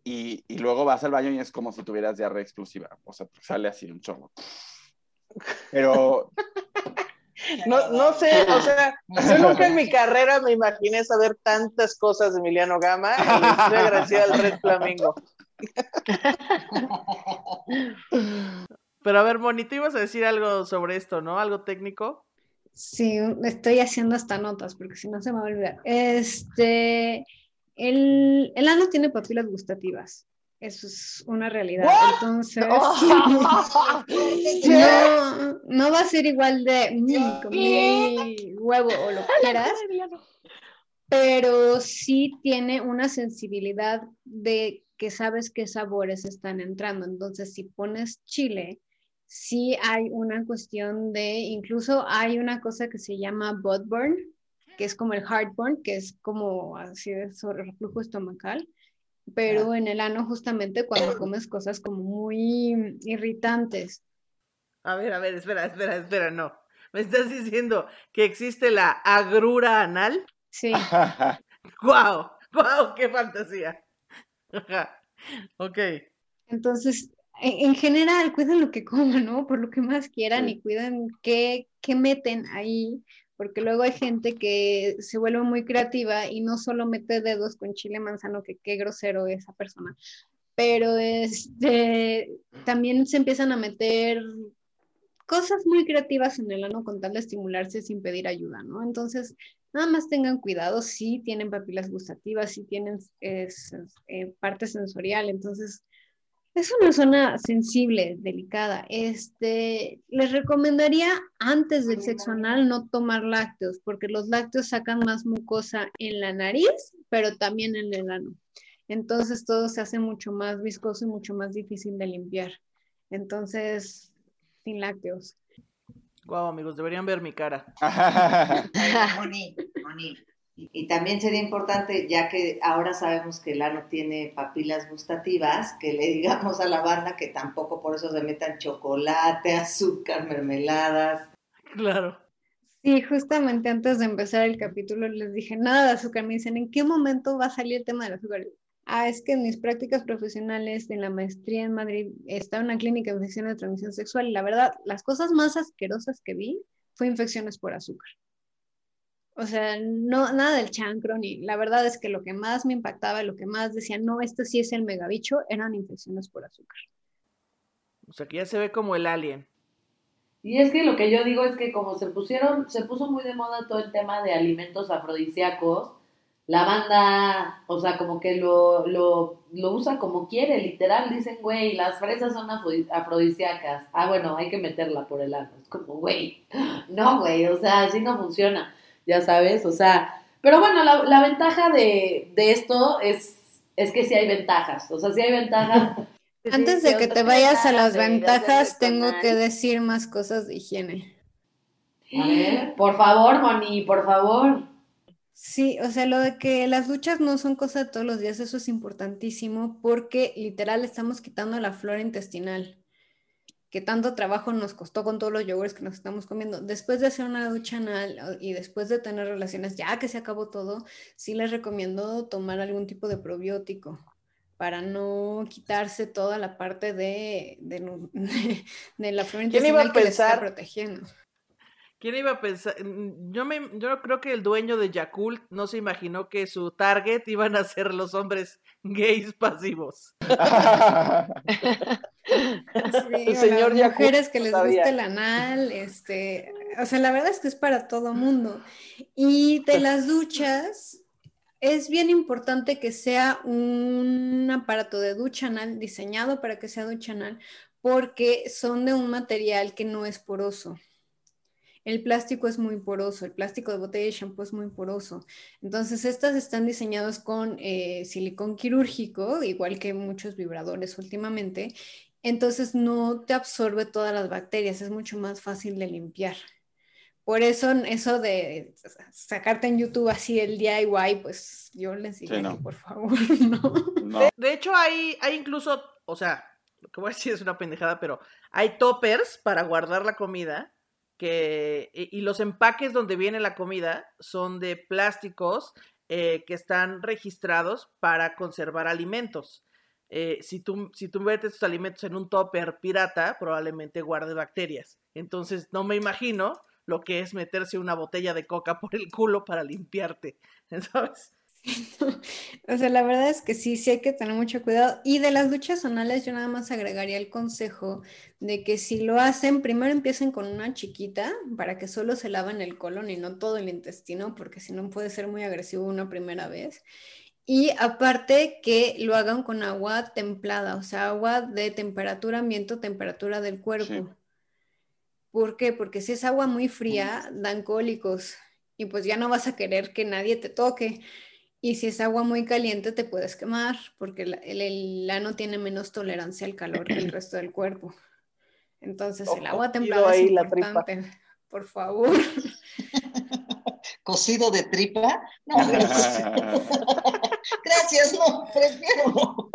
Y, y luego vas al baño y es como si tuvieras diarrea exclusiva. O sea, sale así un chorro. Pero *laughs* No, no sé, o sea, yo nunca en mi carrera me imaginé saber tantas cosas de Emiliano Gama y estoy agradecida al Red Flamingo. Pero a ver, Moni, tú ibas a decir algo sobre esto, ¿no? Algo técnico. Sí, estoy haciendo hasta notas porque si no se me va a olvidar. Este, el, el ano tiene papilas gustativas. Eso es una realidad. Entonces, *laughs* no, no va a ser igual de huevo o lo que quieras, pero sí tiene una sensibilidad de que sabes qué sabores están entrando. Entonces, si pones chile, sí hay una cuestión de, incluso hay una cosa que se llama burn, que es como el heartburn, que es como así de sobre reflujo estomacal. pero en el ano justamente cuando comes cosas como muy irritantes. A ver, a ver, espera, espera, espera, no. ¿Me estás diciendo que existe la agrura anal? Sí. *laughs* ¡Guau! ¡Guau! ¡Qué fantasía! ok. Entonces, en, en general, cuiden lo que coman, ¿no? Por lo que más quieran Sí. y cuiden qué, qué meten ahí, porque luego hay gente que se vuelve muy creativa y no solo mete dedos con chile manzano, que qué grosero esa persona, pero este, también se empiezan a meter cosas muy creativas en el ano con tal de estimularse sin pedir ayuda, ¿no? Entonces, nada más tengan cuidado si tienen papilas gustativas, si tienen es, eh, parte sensorial, entonces es una zona sensible, delicada. Este, les recomendaría antes del sexo anal no tomar lácteos, porque los lácteos sacan más mucosa en la nariz, pero también en el ano. Entonces todo se hace mucho más viscoso y mucho más difícil de limpiar. Entonces, sin lácteos. Guau, amigos, deberían ver mi cara. *laughs* Moni, Moni. Y, también sería importante, ya que ahora sabemos que el ano tiene papilas gustativas, que le *laughs* digamos a la banda que tampoco por eso se metan chocolate, azúcar, mermeladas. Claro. Sí, justamente antes de empezar el capítulo les dije nada de azúcar. Me dicen, ¿en qué momento va a salir el tema del azúcar? Ah, es que en mis prácticas profesionales, en la maestría en Madrid, estaba en una clínica de infecciones de transmisión sexual y la verdad, las cosas más asquerosas que vi fue infecciones por azúcar. O sea, no, nada del chancro, ni la verdad es que lo que más me impactaba, lo que más decía, no, esto sí es el megabicho, eran infecciones por azúcar. O sea, que ya se ve como el alien. Y es que lo que yo digo es que como se pusieron, se puso muy de moda todo el tema de alimentos afrodisíacos, la banda, o sea, como que lo, lo, lo usa como quiere, literal, dicen, güey, las fresas son afro- afrodisíacas. Ah, bueno, hay que meterla por el ano. Es como, güey, no, güey, o sea, así no funciona, ya sabes, o sea, pero bueno, la, la ventaja de, de esto es, es que sí hay ventajas, o sea, sí hay ventajas. *laughs* Antes de que te vayas a las ventajas, tengo que decir decir más cosas de higiene. A ver, por favor, Moni, por favor. Sí, o sea, lo de que las duchas no son cosa de todos los días, eso es importantísimo porque literal estamos quitando la flora intestinal, que tanto trabajo nos costó con todos los yogures que nos estamos comiendo. Después de hacer una ducha anal o- y después de tener relaciones, ya que se acabó todo, sí les recomiendo tomar algún tipo de probiótico para no quitarse toda la parte de, de, nu- *laughs* de la flora ¿Quién iba a intestinal que les está protegiendo. ¿Quién iba a pensar? Mm, Yo, me, yo creo que el dueño de Yakult no se imaginó que su target iban a ser los hombres *laughs* gays pasivos. *laughs* Sí, El señor las mujeres que les gusta el anal, este, o sea, la verdad es que es para todo mundo. Y de las duchas, es bien importante que sea un aparato de ducha anal diseñado para que sea ducha anal, porque son de un material que no es poroso. El plástico es muy poroso, el plástico de botella de shampoo es muy poroso. Entonces, estas están diseñadas con eh, silicón quirúrgico, igual que muchos vibradores últimamente. Entonces, no te absorbe todas las bacterias, es mucho más fácil de limpiar. Por eso, eso de sacarte en YouTube así el DIY, pues yo les diría Sí, no. que por favor, *laughs* no. No. De hecho, hay, hay incluso, o sea, lo que voy a decir es una pendejada, pero hay toppers para guardar la comida que, y, y los empaques donde viene la comida son de plásticos eh, que están registrados para conservar alimentos. Eh, si, tú, si tú metes tus alimentos en un topper pirata, probablemente guarde bacterias. Entonces, no me imagino lo que es meterse una botella de coca por el culo para limpiarte, *laughs* ¿sabes? *laughs* O sea, la verdad es que sí, sí hay que tener mucho cuidado. Y de las duchas anales, yo nada más agregaría el consejo de que si lo hacen, primero empiecen con una chiquita para que solo se laven el colon y no todo el intestino, porque si no puede ser muy agresivo una primera vez. Y aparte que lo hagan con agua templada, o sea, agua de temperatura ambiente temperatura del cuerpo. Sí. ¿Por qué? Porque si es agua muy fría, dan cólicos y pues ya no vas a querer que nadie te toque. Y si es agua muy caliente, te puedes quemar, porque el, el, el ano tiene menos tolerancia al calor que el *clears throat* resto del cuerpo. Entonces, el agua templada es la importante. Por favor. Cocido de tripa. No, *laughs* *laughs* Gracias, no, prefiero.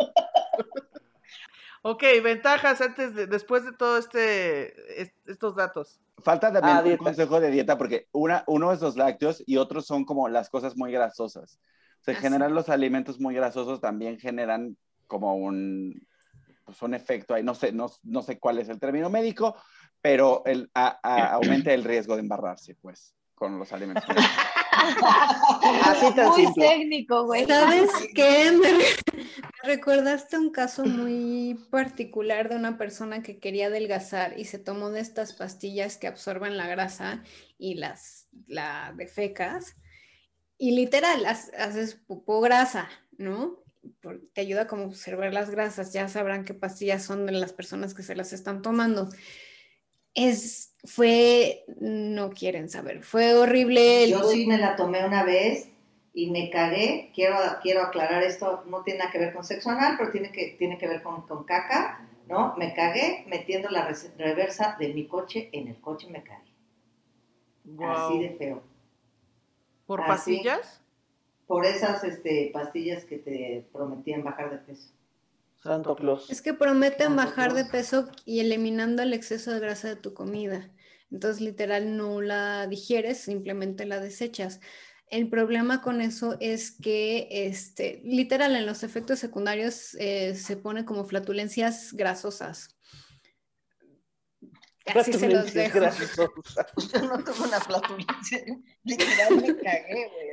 Ok, ventajas antes de, después de todo este, est- estos datos. Falta también Ah, un dieta. consejo de dieta porque una, uno es los lácteos y otros son como las cosas muy grasosas. Ah, general los alimentos muy grasosos también generan como un, pues un efecto ahí, no sé, no, no sé cuál es el término médico, pero el, a- a- aumenta el riesgo de embarrarse, pues, con los alimentos. *laughs* Así tan Muy simple. técnico, güey. ¿Sabes qué? Me, re- me recordaste un caso muy particular de una persona que quería adelgazar y se tomó de estas pastillas que absorben la grasa y las la defecas y literal haces popó grasa, ¿no? Te ayuda como a observar las grasas, ya sabrán qué pastillas son de las personas que se las están tomando. Es, fue, no quieren saber, fue horrible. el Yo sí me la tomé una vez y me cagué. Quiero, quiero aclarar esto, no tiene nada que ver con sexo anal, pero tiene que, tiene que ver con, con caca, ¿no? Me cagué metiendo la reversa de mi coche en el coche, me cagué. Así de feo. ¿Por así. pastillas? Por esas este, pastillas que te prometían bajar de peso. Santo Claus. Es que prometen Santo bajar de peso y eliminando el exceso de grasa de tu comida. Entonces, literal, no la digieres, simplemente la desechas. El problema con eso es que, este, literal, en los efectos secundarios eh, se pone como flatulencias grasosas. Así se los Flatulencias dejo. grasosas. *laughs* Yo no tuve una flatulencia. Literal me cagué, güey.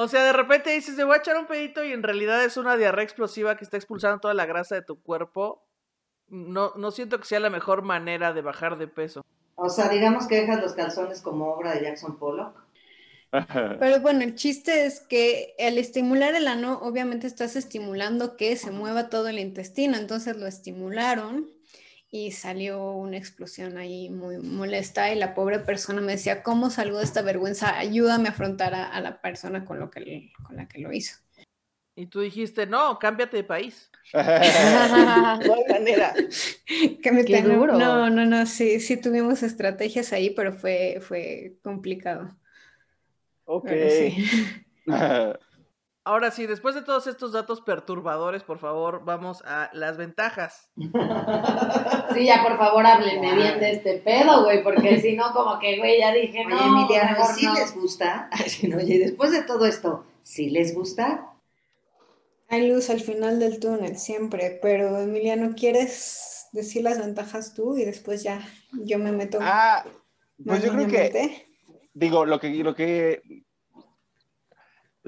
O sea, de repente dices, te voy a echar un pedito y en realidad es una diarrea explosiva que está expulsando toda la grasa de tu cuerpo. No, no siento que sea la mejor manera de bajar de peso. O sea, digamos que dejas los calzones como obra de Jackson Pollock. *laughs* Pero bueno, el chiste es que al estimular el ano, obviamente estás estimulando que se mueva todo el intestino, entonces lo estimularon y salió una explosión ahí muy molesta y la pobre persona me decía, ¿cómo salgo de esta vergüenza? Ayúdame a afrontar a, a la persona con, lo que, con la que lo hizo. Y tú dijiste, no, cámbiate de país. *laughs* *laughs* No hay manera. Que me Qué duro. No, no, no, sí, sí tuvimos estrategias ahí, pero fue, fue complicado. Ok. Pero sí. *laughs* Ahora sí, después de todos estos datos perturbadores, por favor, vamos a las ventajas. *laughs* Sí, ya por favor háblenme bien de este pedo, güey, porque si no, como que, güey, ya dije, Oye, no, Emiliano, mejor ¿sí no. les gusta? *laughs* No, oye, después de todo esto, ¿sí les gusta? Hay luz al final del túnel, siempre, pero Emiliano, ¿quieres decir las ventajas tú y después ya yo me meto ah, pues yo creo que, digo, lo que, lo que,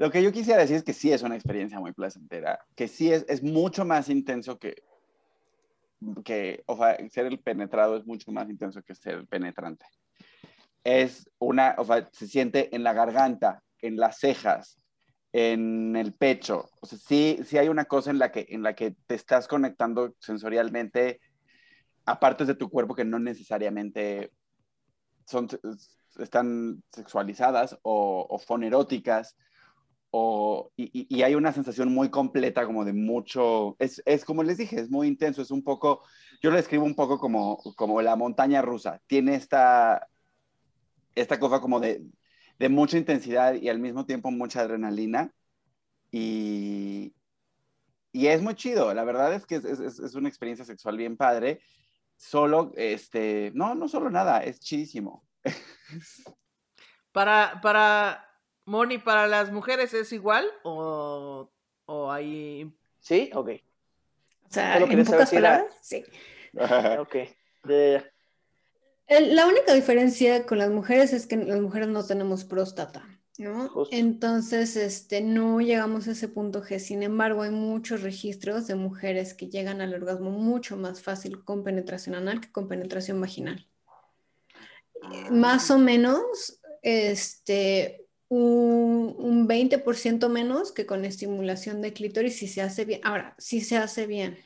lo que yo quisiera decir es que sí es una experiencia muy placentera, que sí es, es mucho más intenso que, que, o sea, ser el penetrado es mucho más intenso que ser el penetrante. Es una, o sea, se siente en la garganta, en las cejas, en el pecho. O sea, sí, sí hay una cosa en la que, en la que te estás conectando sensorialmente a partes de tu cuerpo que no necesariamente son, están sexualizadas o, o foneróticas. O, y, y- hay una sensación muy completa, como de mucho, es, es como les dije, es muy intenso, es un poco, yo lo describo un poco como, como la montaña rusa, tiene esta, esta cosa como de, de mucha intensidad y al mismo tiempo mucha adrenalina. Y, y es muy chido, la verdad es que es, es- es una experiencia sexual bien padre. Solo, este, no, no solo nada, es chidísimo. *laughs* Para, para, Moni, ¿para las mujeres es igual o, o hay... ¿Sí? Ok. O sea, Solo en pocas si era- palabras, sí. *laughs* Ok. De- El- La única diferencia con las mujeres es que las mujeres no tenemos próstata, ¿no? Justo. Entonces, este, no llegamos a ese punto G. Sin embargo, hay muchos registros de mujeres que llegan al orgasmo mucho más fácil con penetración anal que con penetración vaginal. Eh, Más o menos, este, un, un 20% menos que con estimulación de clítoris si se hace bien. Ahora, si se hace bien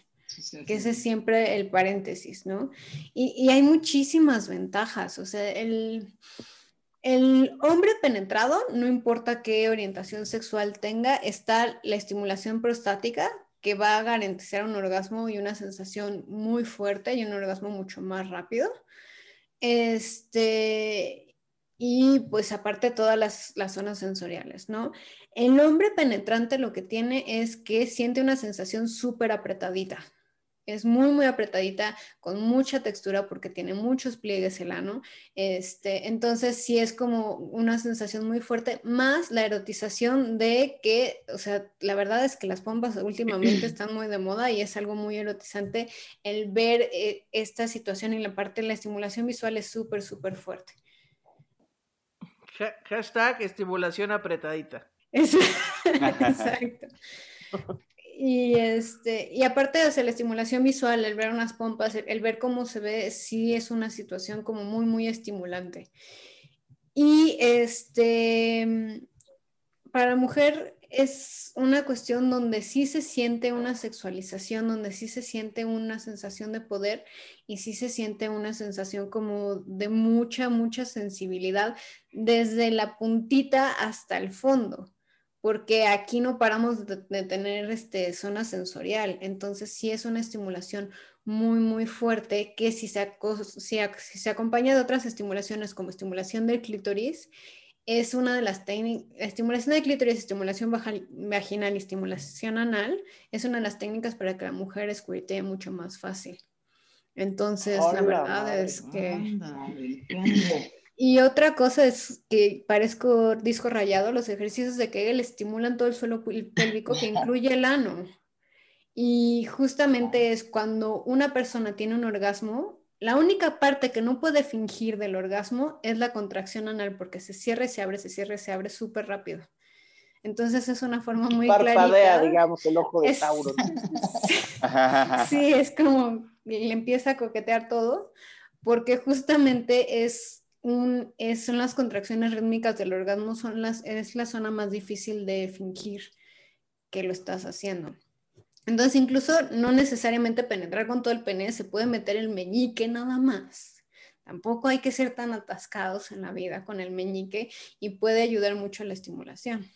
que ese es siempre el paréntesis, ¿no? Y, y hay muchísimas ventajas, o sea, el, el hombre penetrado, no importa qué orientación sexual tenga, está la estimulación prostática que va a garantizar un orgasmo y una sensación muy fuerte y un orgasmo mucho más rápido. Este, y pues aparte todas las, las, zonas sensoriales, ¿no? El hombre penetrante lo que tiene es que siente una sensación súper apretadita, es muy, muy apretadita, con mucha textura porque tiene muchos pliegues el ano. Este, entonces sí es como una sensación muy fuerte, más la erotización de que, o sea, la verdad es que las pompas últimamente *clears throat* están muy de moda y es algo muy erotizante el ver eh, esta situación y la parte de la estimulación visual es súper, súper fuerte. Hashtag estimulación apretadita. *laughs* Exacto. Y, este, y aparte de hacer la estimulación visual, el ver unas pompas, el, ver cómo se ve, sí es una situación como muy, muy estimulante. Y este, para la mujer es una cuestión donde sí se siente una sexualización, donde sí se siente una sensación de poder y sí se siente una sensación como de mucha, mucha sensibilidad desde la puntita hasta el fondo porque aquí no paramos de, tener este, zona sensorial, entonces sí es una estimulación muy, muy fuerte que si se, si, se acompaña de otras estimulaciones como estimulación del clítoris, es una de las técnicas, estimulación del clítoris, estimulación vaginal y estimulación anal, es una de las técnicas para que la mujer escuritee mucho más fácil. Entonces, la verdad es que... Y otra cosa es que parezco disco rayado, los ejercicios de Kegel estimulan todo el suelo pélvico que *laughs* incluye el ano. Y justamente es cuando una persona tiene un orgasmo, la única parte que no puede fingir del orgasmo es la contracción anal, porque se cierra y se abre, se cierra y se abre súper rápido. Entonces es una forma muy Parpadea, digamos, el ojo de Tauro. *laughs* sí, es como le empieza a coquetear todo, porque justamente es son las contracciones rítmicas del orgasmo, son las, es la zona más difícil de fingir que lo estás haciendo. Entonces, incluso no necesariamente penetrar con todo el pene, se puede meter el meñique nada más. Tampoco hay que ser tan atascados en la vida con el meñique y puede ayudar mucho a la estimulación.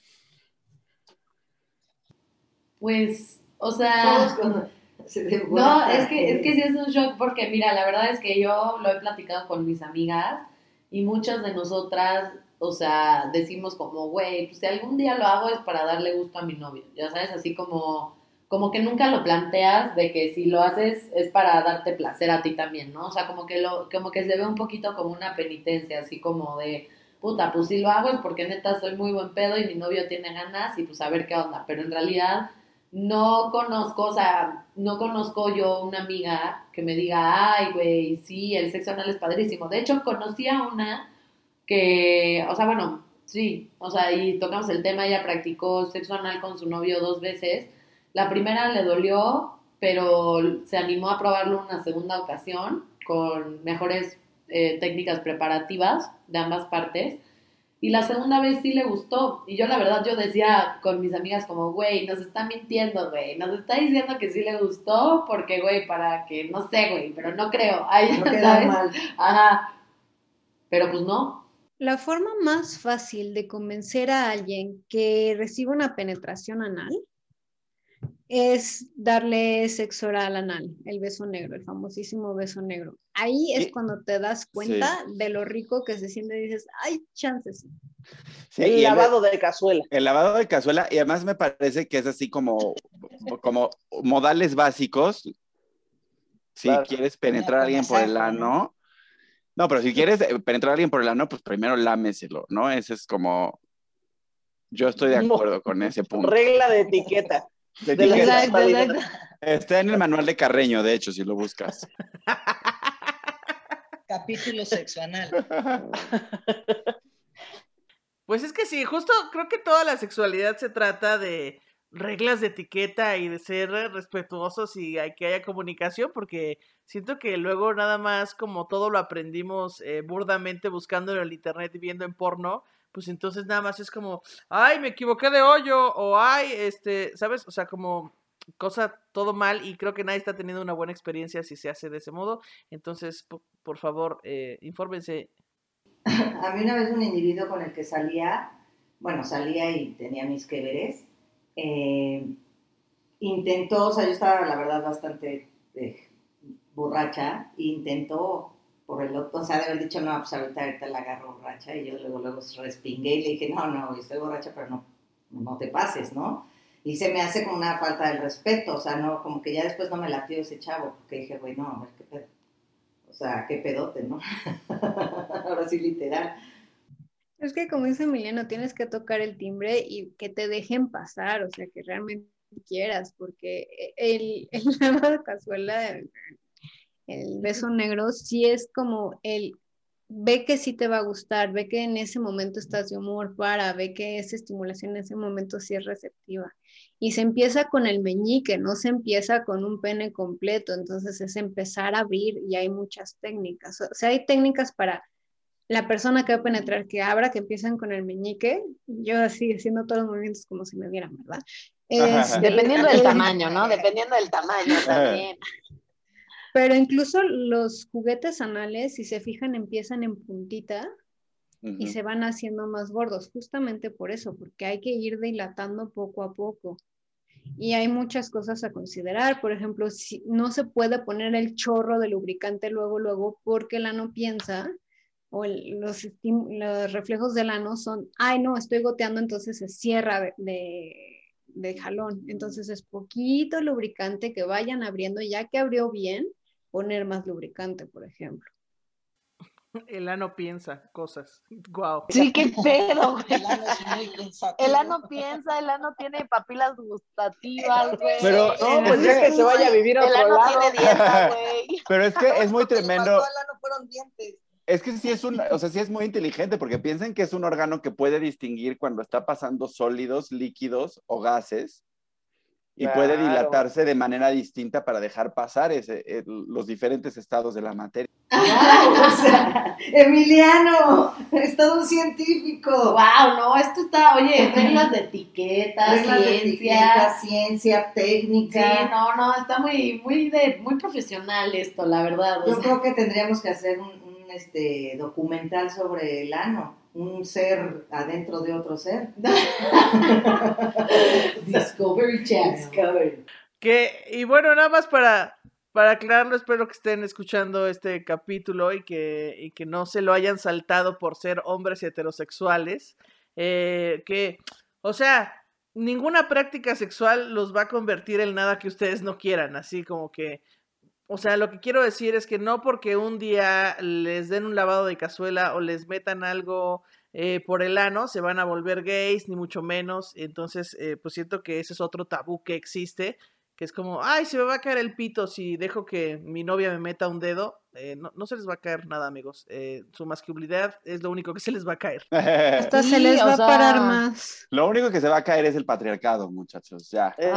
Pues, o sea, no, es que, es que sí es un shock porque mira, la verdad es que yo lo he platicado con mis amigas y muchas de nosotras, o sea, decimos como, güey, pues si algún día lo hago es para darle gusto a mi novio, ya sabes, así como, como que nunca lo planteas de que si lo haces es para darte placer a ti también, ¿no? O sea, como que, lo, como que se ve un poquito como una penitencia, así como de, puta, pues si lo hago es porque neta soy muy buen pedo y mi novio tiene ganas y pues a ver qué onda, pero en realidad no conozco, o sea, no conozco yo una amiga que me diga, ay, güey, sí, el sexo anal es padrísimo. De hecho, conocí a una que, o sea, bueno, sí, o sea, y tocamos el tema, ella practicó sexo anal con su novio dos veces. La primera le dolió, pero se animó a probarlo una segunda ocasión con mejores eh, técnicas preparativas de ambas partes. Y la segunda vez sí le gustó. Y yo la verdad yo decía con mis amigas como, güey, nos está mintiendo, güey. Nos está diciendo que sí le gustó porque, güey, para que, no sé, güey, pero no creo. *laughs* Ay, no ¿sabes? Mal. Ajá. Pero pues no. La forma más fácil de convencer a alguien que reciba una penetración anal es darle sexo oral anal, el beso negro, el famosísimo beso negro. Ahí es cuando te das cuenta de lo rico que se siente y dices, hay chances. el lavado de cazuela. El lavado de cazuela, y además me parece que es así como, como modales básicos. Si quieres penetrar a alguien por el ano, no, pero si quieres penetrar a alguien por el ano, pues primero lámeselo, ¿no? Ese es como, yo estoy de acuerdo con ese punto. Regla de etiqueta. Está en el manual de Carreño, de hecho, si lo buscas. Capítulo sexual. Pues es que sí, justo creo que toda la sexualidad se trata de reglas de etiqueta y de ser respetuosos y hay que haya comunicación porque siento que luego nada más como todo lo aprendimos eh, burdamente buscando en el internet y viendo en porno, pues entonces nada más es como, ay, me equivoqué de hoyo, o ay, este, ¿sabes? O sea, como cosa todo mal y creo que nadie está teniendo una buena experiencia si se hace de ese modo. Entonces, por, favor, eh, infórmense. *laughs* A mí una vez un individuo con el que salía, bueno, salía y tenía mis que veres, eh, intentó, o sea, yo estaba la verdad bastante eh, borracha, intentó o sea, de haber dicho, no, pues ahorita, ahorita la agarro borracha, y yo luego, luego respingué y le dije, no, no, estoy borracha, pero no, no te pases, ¿no? Y se me hace como una falta de respeto, o sea, no, como que ya después no me latió ese chavo, porque dije, güey, no, a ver qué pedo. O sea, qué pedote, ¿no? *laughs* Ahora sí, literal. Es que como dice Emiliano, tienes que tocar el timbre y que te dejen pasar, o sea, que realmente quieras, porque el, *laughs* el de cazuela, el beso negro, sí es como el ve que sí te va a gustar, ve que en ese momento estás de humor para, ve que esa estimulación en ese momento sí es receptiva. Y se empieza con el meñique, no se empieza con un pene completo, entonces es empezar a abrir y hay muchas técnicas. O sea, hay técnicas para la persona que va a penetrar, que abra, que empiezan con el meñique, yo así haciendo todos los movimientos como si me vieran, ¿verdad? Dependiendo del tamaño, ¿no? Dependiendo del tamaño también. Pero incluso los juguetes anales, si se fijan, empiezan en puntita y se van haciendo más gordos, justamente por eso, porque hay que ir dilatando poco a poco. Y hay muchas cosas a considerar, por ejemplo, si no se puede poner el chorro de lubricante luego, luego, porque el ano piensa, o los, los, reflejos del ano son, ay no, estoy goteando, entonces se cierra de, de jalón. Entonces es poquito lubricante que vayan abriendo, ya que abrió bien, poner más lubricante, por ejemplo. El ano piensa cosas. Guau. Sí, qué *laughs* pedo. El ano es muy El ano piensa, el ano tiene papilas gustativas, güey. Pero no, pues ya que se vaya a vivir a otro el ano lado. tiene dieta, *laughs* güey. Pero es que *laughs* es muy tremendo. Al ano fueron dientes. Es que sí es un, o sea, sí es muy inteligente porque piensen que es un órgano que puede distinguir cuando está pasando sólidos, líquidos o gases y puede dilatarse de manera distinta para dejar pasar ese, eh, los diferentes estados de la materia. *laughs* ¡Wow! O sea, Emiliano, es todo un científico. Wow, no, esto está, oye, reglas de etiqueta, Reglas de ciencia. etiqueta, ciencia, Sí, técnica. no, no, está muy, muy de, muy profesional esto, la verdad. Yo sea. creo que tendríamos que hacer un, un, este, documental sobre el ano, un ser adentro de otro ser. *laughs* Discovery Channel. Discovery. Que, y bueno, nada más para, para aclararlo, espero que estén escuchando este capítulo y que, y que no se lo hayan saltado por ser hombres heterosexuales. Eh, que, o sea, ninguna práctica sexual los va a convertir en nada que ustedes no quieran, así como que, o sea, lo que quiero decir es que no porque un día les den un lavado de cazuela o les metan algo eh, por el ano, se van a volver gays, ni mucho menos. Entonces, eh, pues siento que ese es otro tabú que existe, que es como, ay, se me va a caer el pito si dejo que mi novia me meta un dedo. Eh, no, no se les va a caer nada, amigos. Eh, su masculinidad es lo único que se les va a caer. *laughs* Hasta se les va a sea- parar más. Lo único que se va a caer es el patriarcado, muchachos, ya. *laughs*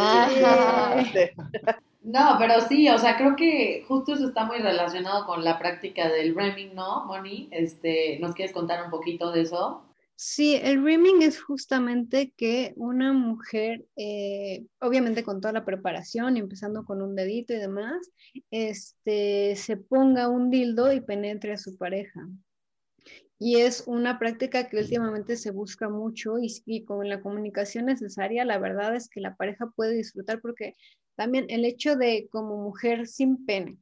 *laughs* No, pero sí, o sea, creo que justo eso está muy relacionado con la práctica del rimming, ¿no, Moni? Este, ¿nos quieres contar un poquito de eso? Sí, el rimming es justamente que una mujer, eh, obviamente con toda la preparación, empezando con un dedito y demás, este, se ponga un dildo y penetre a su pareja. Y es una práctica que últimamente se busca mucho y, y con la comunicación necesaria, la verdad es que la pareja puede disfrutar porque también el hecho de como mujer sin pene,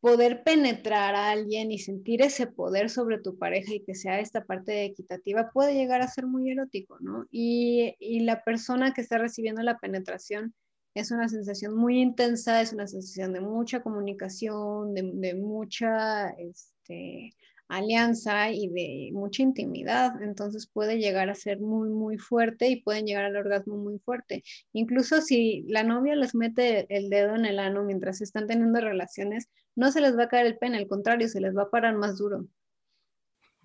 poder penetrar a alguien y sentir ese poder sobre tu pareja y que sea esta parte equitativa puede llegar a ser muy erótico, ¿no? Y, y la persona que está recibiendo la penetración es una sensación muy intensa, es una sensación de mucha comunicación, de, de mucha este, alianza y de mucha intimidad, entonces puede llegar a ser muy, muy fuerte y pueden llegar al orgasmo muy fuerte. Incluso si la novia les mete el dedo en el ano mientras están teniendo relaciones, no se les va a caer el pene, al contrario, se les va a parar más duro.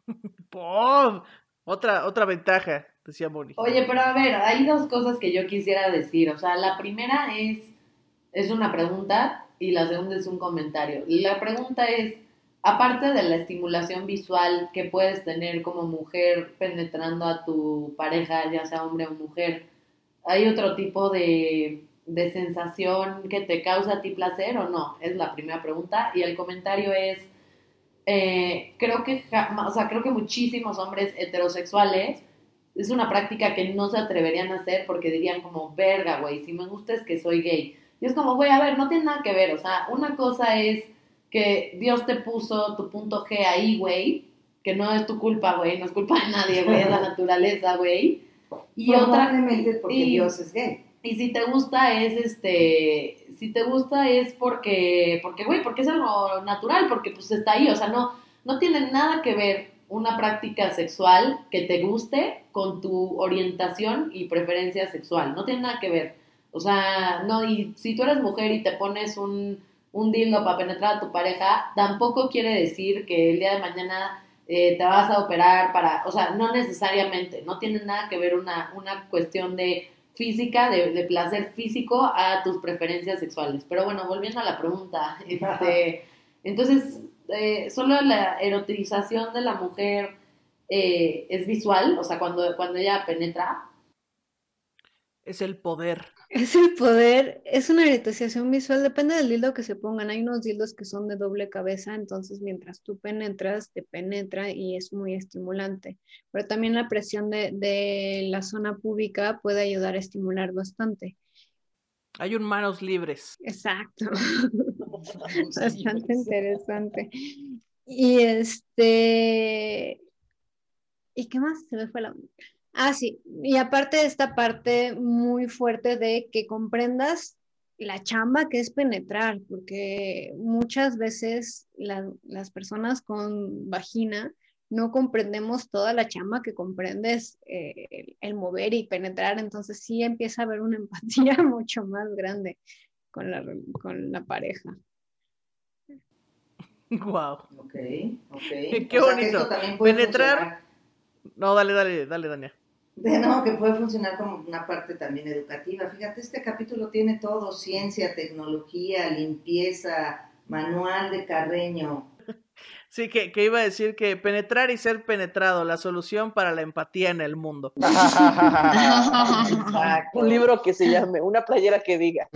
*laughs* ¡Pum! Otra, otra ventaja, decía Moni. Oye, pero a ver, hay dos cosas que yo quisiera decir. O sea, la primera es, es una pregunta y la segunda es un comentario. La pregunta es, aparte de la estimulación visual que puedes tener como mujer penetrando a tu pareja, ya sea hombre o mujer, ¿hay otro tipo de, de sensación que te causa a ti placer o no? Es la primera pregunta. Y el comentario es, eh, creo que o sea, creo que muchísimos hombres heterosexuales es una práctica que no se atreverían a hacer porque dirían como, verga, güey, si me gusta es que soy gay. Y es como, güey, a ver, no tiene nada que ver, o sea, una cosa es que Dios te puso tu punto G ahí, güey, que no es tu culpa, güey, no es culpa de nadie, güey, es la *laughs* naturaleza, güey. Y otra porque y- Dios es gay. y si te gusta es este, si te gusta es porque, porque güey, porque es algo natural, porque pues está ahí, o sea, no, no tiene nada que ver una práctica sexual que te guste con tu orientación y preferencia sexual, no tiene nada que ver. O sea, no, y si tú eres mujer y te pones un, un dildo para penetrar a tu pareja, tampoco quiere decir que el día de mañana eh, te vas a operar para, o sea, no necesariamente, no tiene nada que ver una, una cuestión de física, de, de placer físico a tus preferencias sexuales. Pero bueno, volviendo a la pregunta, *laughs* este, entonces, eh, solo la erotización de la mujer eh, es visual, o sea, cuando, cuando ella penetra. Es el poder. Es el poder, es una erotización visual, depende del dildo que se pongan. Hay unos dildos que son de doble cabeza, entonces mientras tú penetras, te penetra y es muy estimulante. Pero también la presión de, de la zona púbica puede ayudar a estimular bastante. Hay un manos libres. Exacto. *laughs* Bastante interesante. Y este, ¿y qué más? Se me fue la... Ah, sí, y aparte de esta parte muy fuerte de que comprendas la chamba que es penetrar, porque muchas veces la- las personas con vagina no comprendemos toda la chamba que comprendes eh, el, el mover y penetrar, entonces sí empieza a haber una *laughs* empatía mucho más grande con la, con la pareja. Wow. Ok, ok. *laughs* Qué O sea, que bonito. Penetrar. funcionar- No, dale, dale, dale, Dania. De no, que puede funcionar como una parte también educativa. Fíjate, este capítulo tiene todo, ciencia, tecnología, limpieza, manual de Carreño. Sí, que, que iba a decir que penetrar y ser penetrado, la solución para la empatía en el mundo. *laughs* Un libro que se llame, una playera que diga.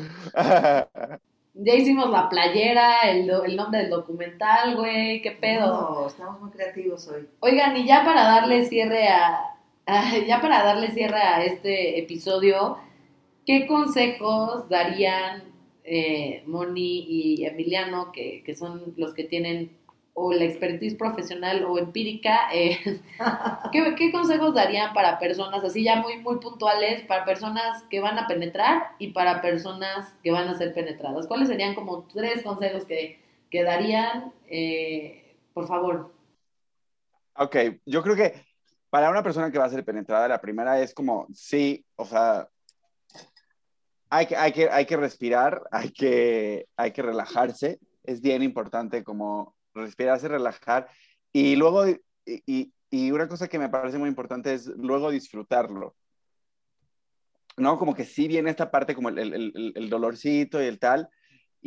Ya hicimos la playera, el, el nombre del documental, güey, qué pedo. No, estamos muy creativos hoy. Oigan, y ya para darle cierre a- *laughs* ya para darle cierre a este episodio, ¿qué consejos darían eh, Moni y Emiliano, que, que son los que tienen o la expertise profesional o empírica? eh, *laughs* ¿qué, qué consejos darían para personas así ya muy, muy puntuales, para personas que van a penetrar y para personas que van a ser penetradas? ¿Cuáles serían como tres consejos que, que darían? Eh, por favor. Ok, yo creo que para una persona que va a ser penetrada, la primera es como, sí, o sea, hay que, hay que, hay que respirar, hay que, hay que relajarse, es bien importante como respirarse, relajar, y luego, y, y- una cosa que me parece muy importante es luego disfrutarlo. ¿No? Como que sí viene esta parte como el- el dolorcito y el tal,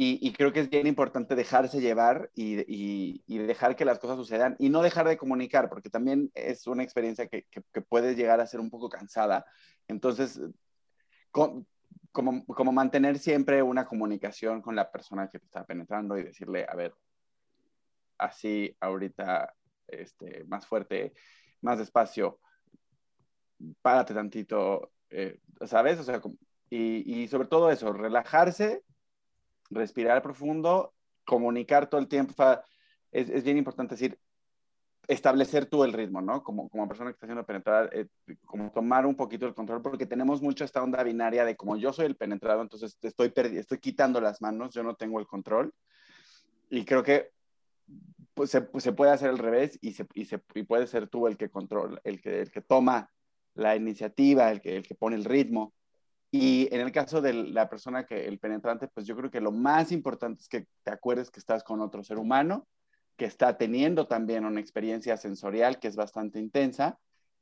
y, y creo que es bien importante dejarse llevar y, y- y dejar que las cosas sucedan y no dejar de comunicar, porque también es una experiencia que, que- que puede llegar a ser un poco cansada. Entonces, co- como, como mantener siempre una comunicación con la persona que te está penetrando y decirle, a ver, así ahorita, este, más fuerte, más despacio, párate tantito, eh, ¿sabes? O sea, y, y sobre todo eso, relajarse, respirar profundo, comunicar todo el tiempo. es, bien importante decir, establecer tú el ritmo, ¿no? Como, como persona que está siendo penetrada, eh, como tomar un poquito el control, porque tenemos mucho esta onda binaria de como yo soy el penetrado, entonces estoy, estoy quitando las manos, yo no tengo el control. Y creo que pues, se, pues, se puede hacer al revés y, se, y, se, y puede ser tú el que controla, el que, el que toma la iniciativa, el que, el que pone el ritmo. Y en el caso de la persona que, el penetrante, pues yo creo que lo más importante es que te acuerdes que estás con otro ser humano, que está teniendo también una experiencia sensorial que es bastante intensa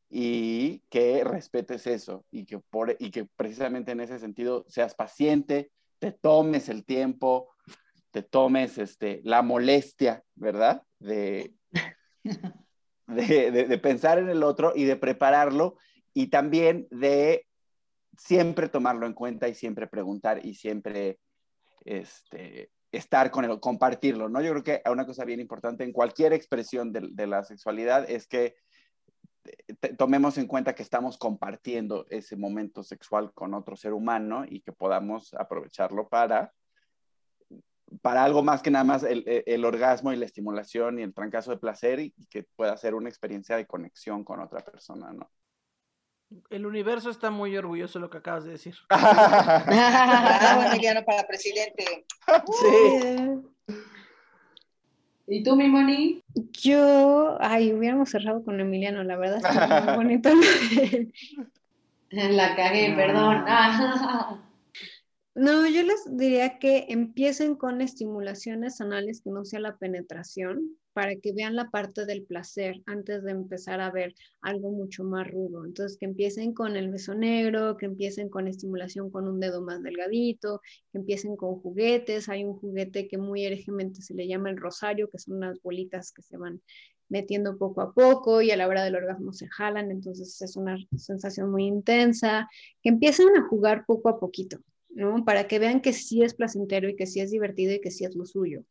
y que respetes eso y que, por, y que precisamente en ese sentido seas paciente, te tomes el tiempo, te tomes este, la molestia, ¿verdad? De, *laughs* de, de, de pensar en el otro y de prepararlo y también de siempre tomarlo en cuenta y siempre preguntar y siempre este, estar con él, compartirlo, ¿no? Yo creo que una cosa bien importante en cualquier expresión de, la sexualidad es que tomemos en cuenta que estamos compartiendo ese momento sexual con otro ser humano y que podamos aprovecharlo para para algo más que nada más el, el, orgasmo y la estimulación y el trancazo de placer y, que pueda ser una experiencia de conexión con otra persona, ¿no? El universo está muy orgulloso de lo que acabas de decir. *laughs* ah, bueno, para presidente. Sí. ¿Y tú, mi Moni? Yo, ay, hubiéramos cerrado con Emiliano, la verdad es muy *laughs* bonito. La cagué, perdón. *laughs* No, yo les diría que empiecen con estimulaciones anales que no sea la penetración, para que vean la parte del placer antes de empezar a ver algo mucho más rudo. Entonces, que empiecen con el beso negro, que empiecen con estimulación con un dedo más delgadito, que empiecen con juguetes. Hay un juguete que muy herejemente se le llama el rosario, que son unas bolitas que se van metiendo poco a poco y a la hora del orgasmo se jalan, entonces es una sensación muy intensa, que empiecen a jugar poco a poquito, ¿no? Para que vean que sí es placentero y que sí es divertido y que sí es lo suyo.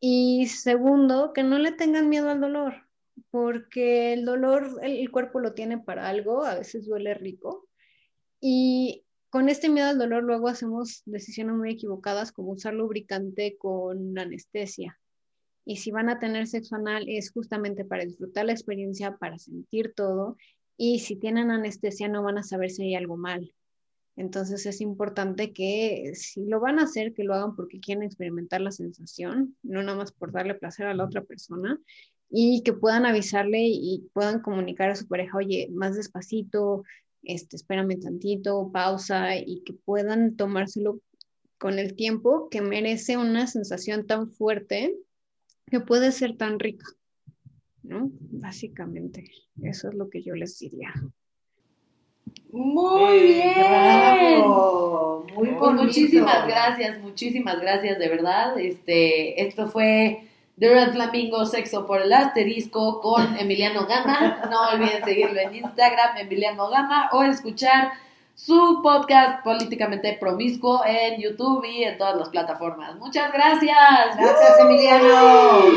Y segundo, que no le tengan miedo al dolor, porque el dolor el, cuerpo lo tiene para algo, a veces duele rico. Y con este miedo al dolor luego hacemos decisiones muy equivocadas como usar lubricante con anestesia. Y si van a tener sexo anal es justamente para disfrutar la experiencia, para sentir todo. Y si tienen anestesia no van a saber si hay algo mal. Entonces es importante que si lo van a hacer, que lo hagan porque quieren experimentar la sensación, no nada más por darle placer a la otra persona y que puedan avisarle y puedan comunicar a su pareja, oye, más despacito, este, espérame tantito, pausa y que puedan tomárselo con el tiempo que merece una sensación tan fuerte que puede ser tan rica, ¿no? Básicamente, eso es lo que yo les diría. Muy bien. Muy pues muchísimas gracias, muchísimas gracias, de verdad. Este, esto fue The Red Flamingo Sexo por el Asterisco con Emiliano Gama. No olviden seguirlo en Instagram, Emiliano Gama, o escuchar su podcast políticamente promiscuo en YouTube y en todas las plataformas. Muchas gracias. Gracias, Emiliano.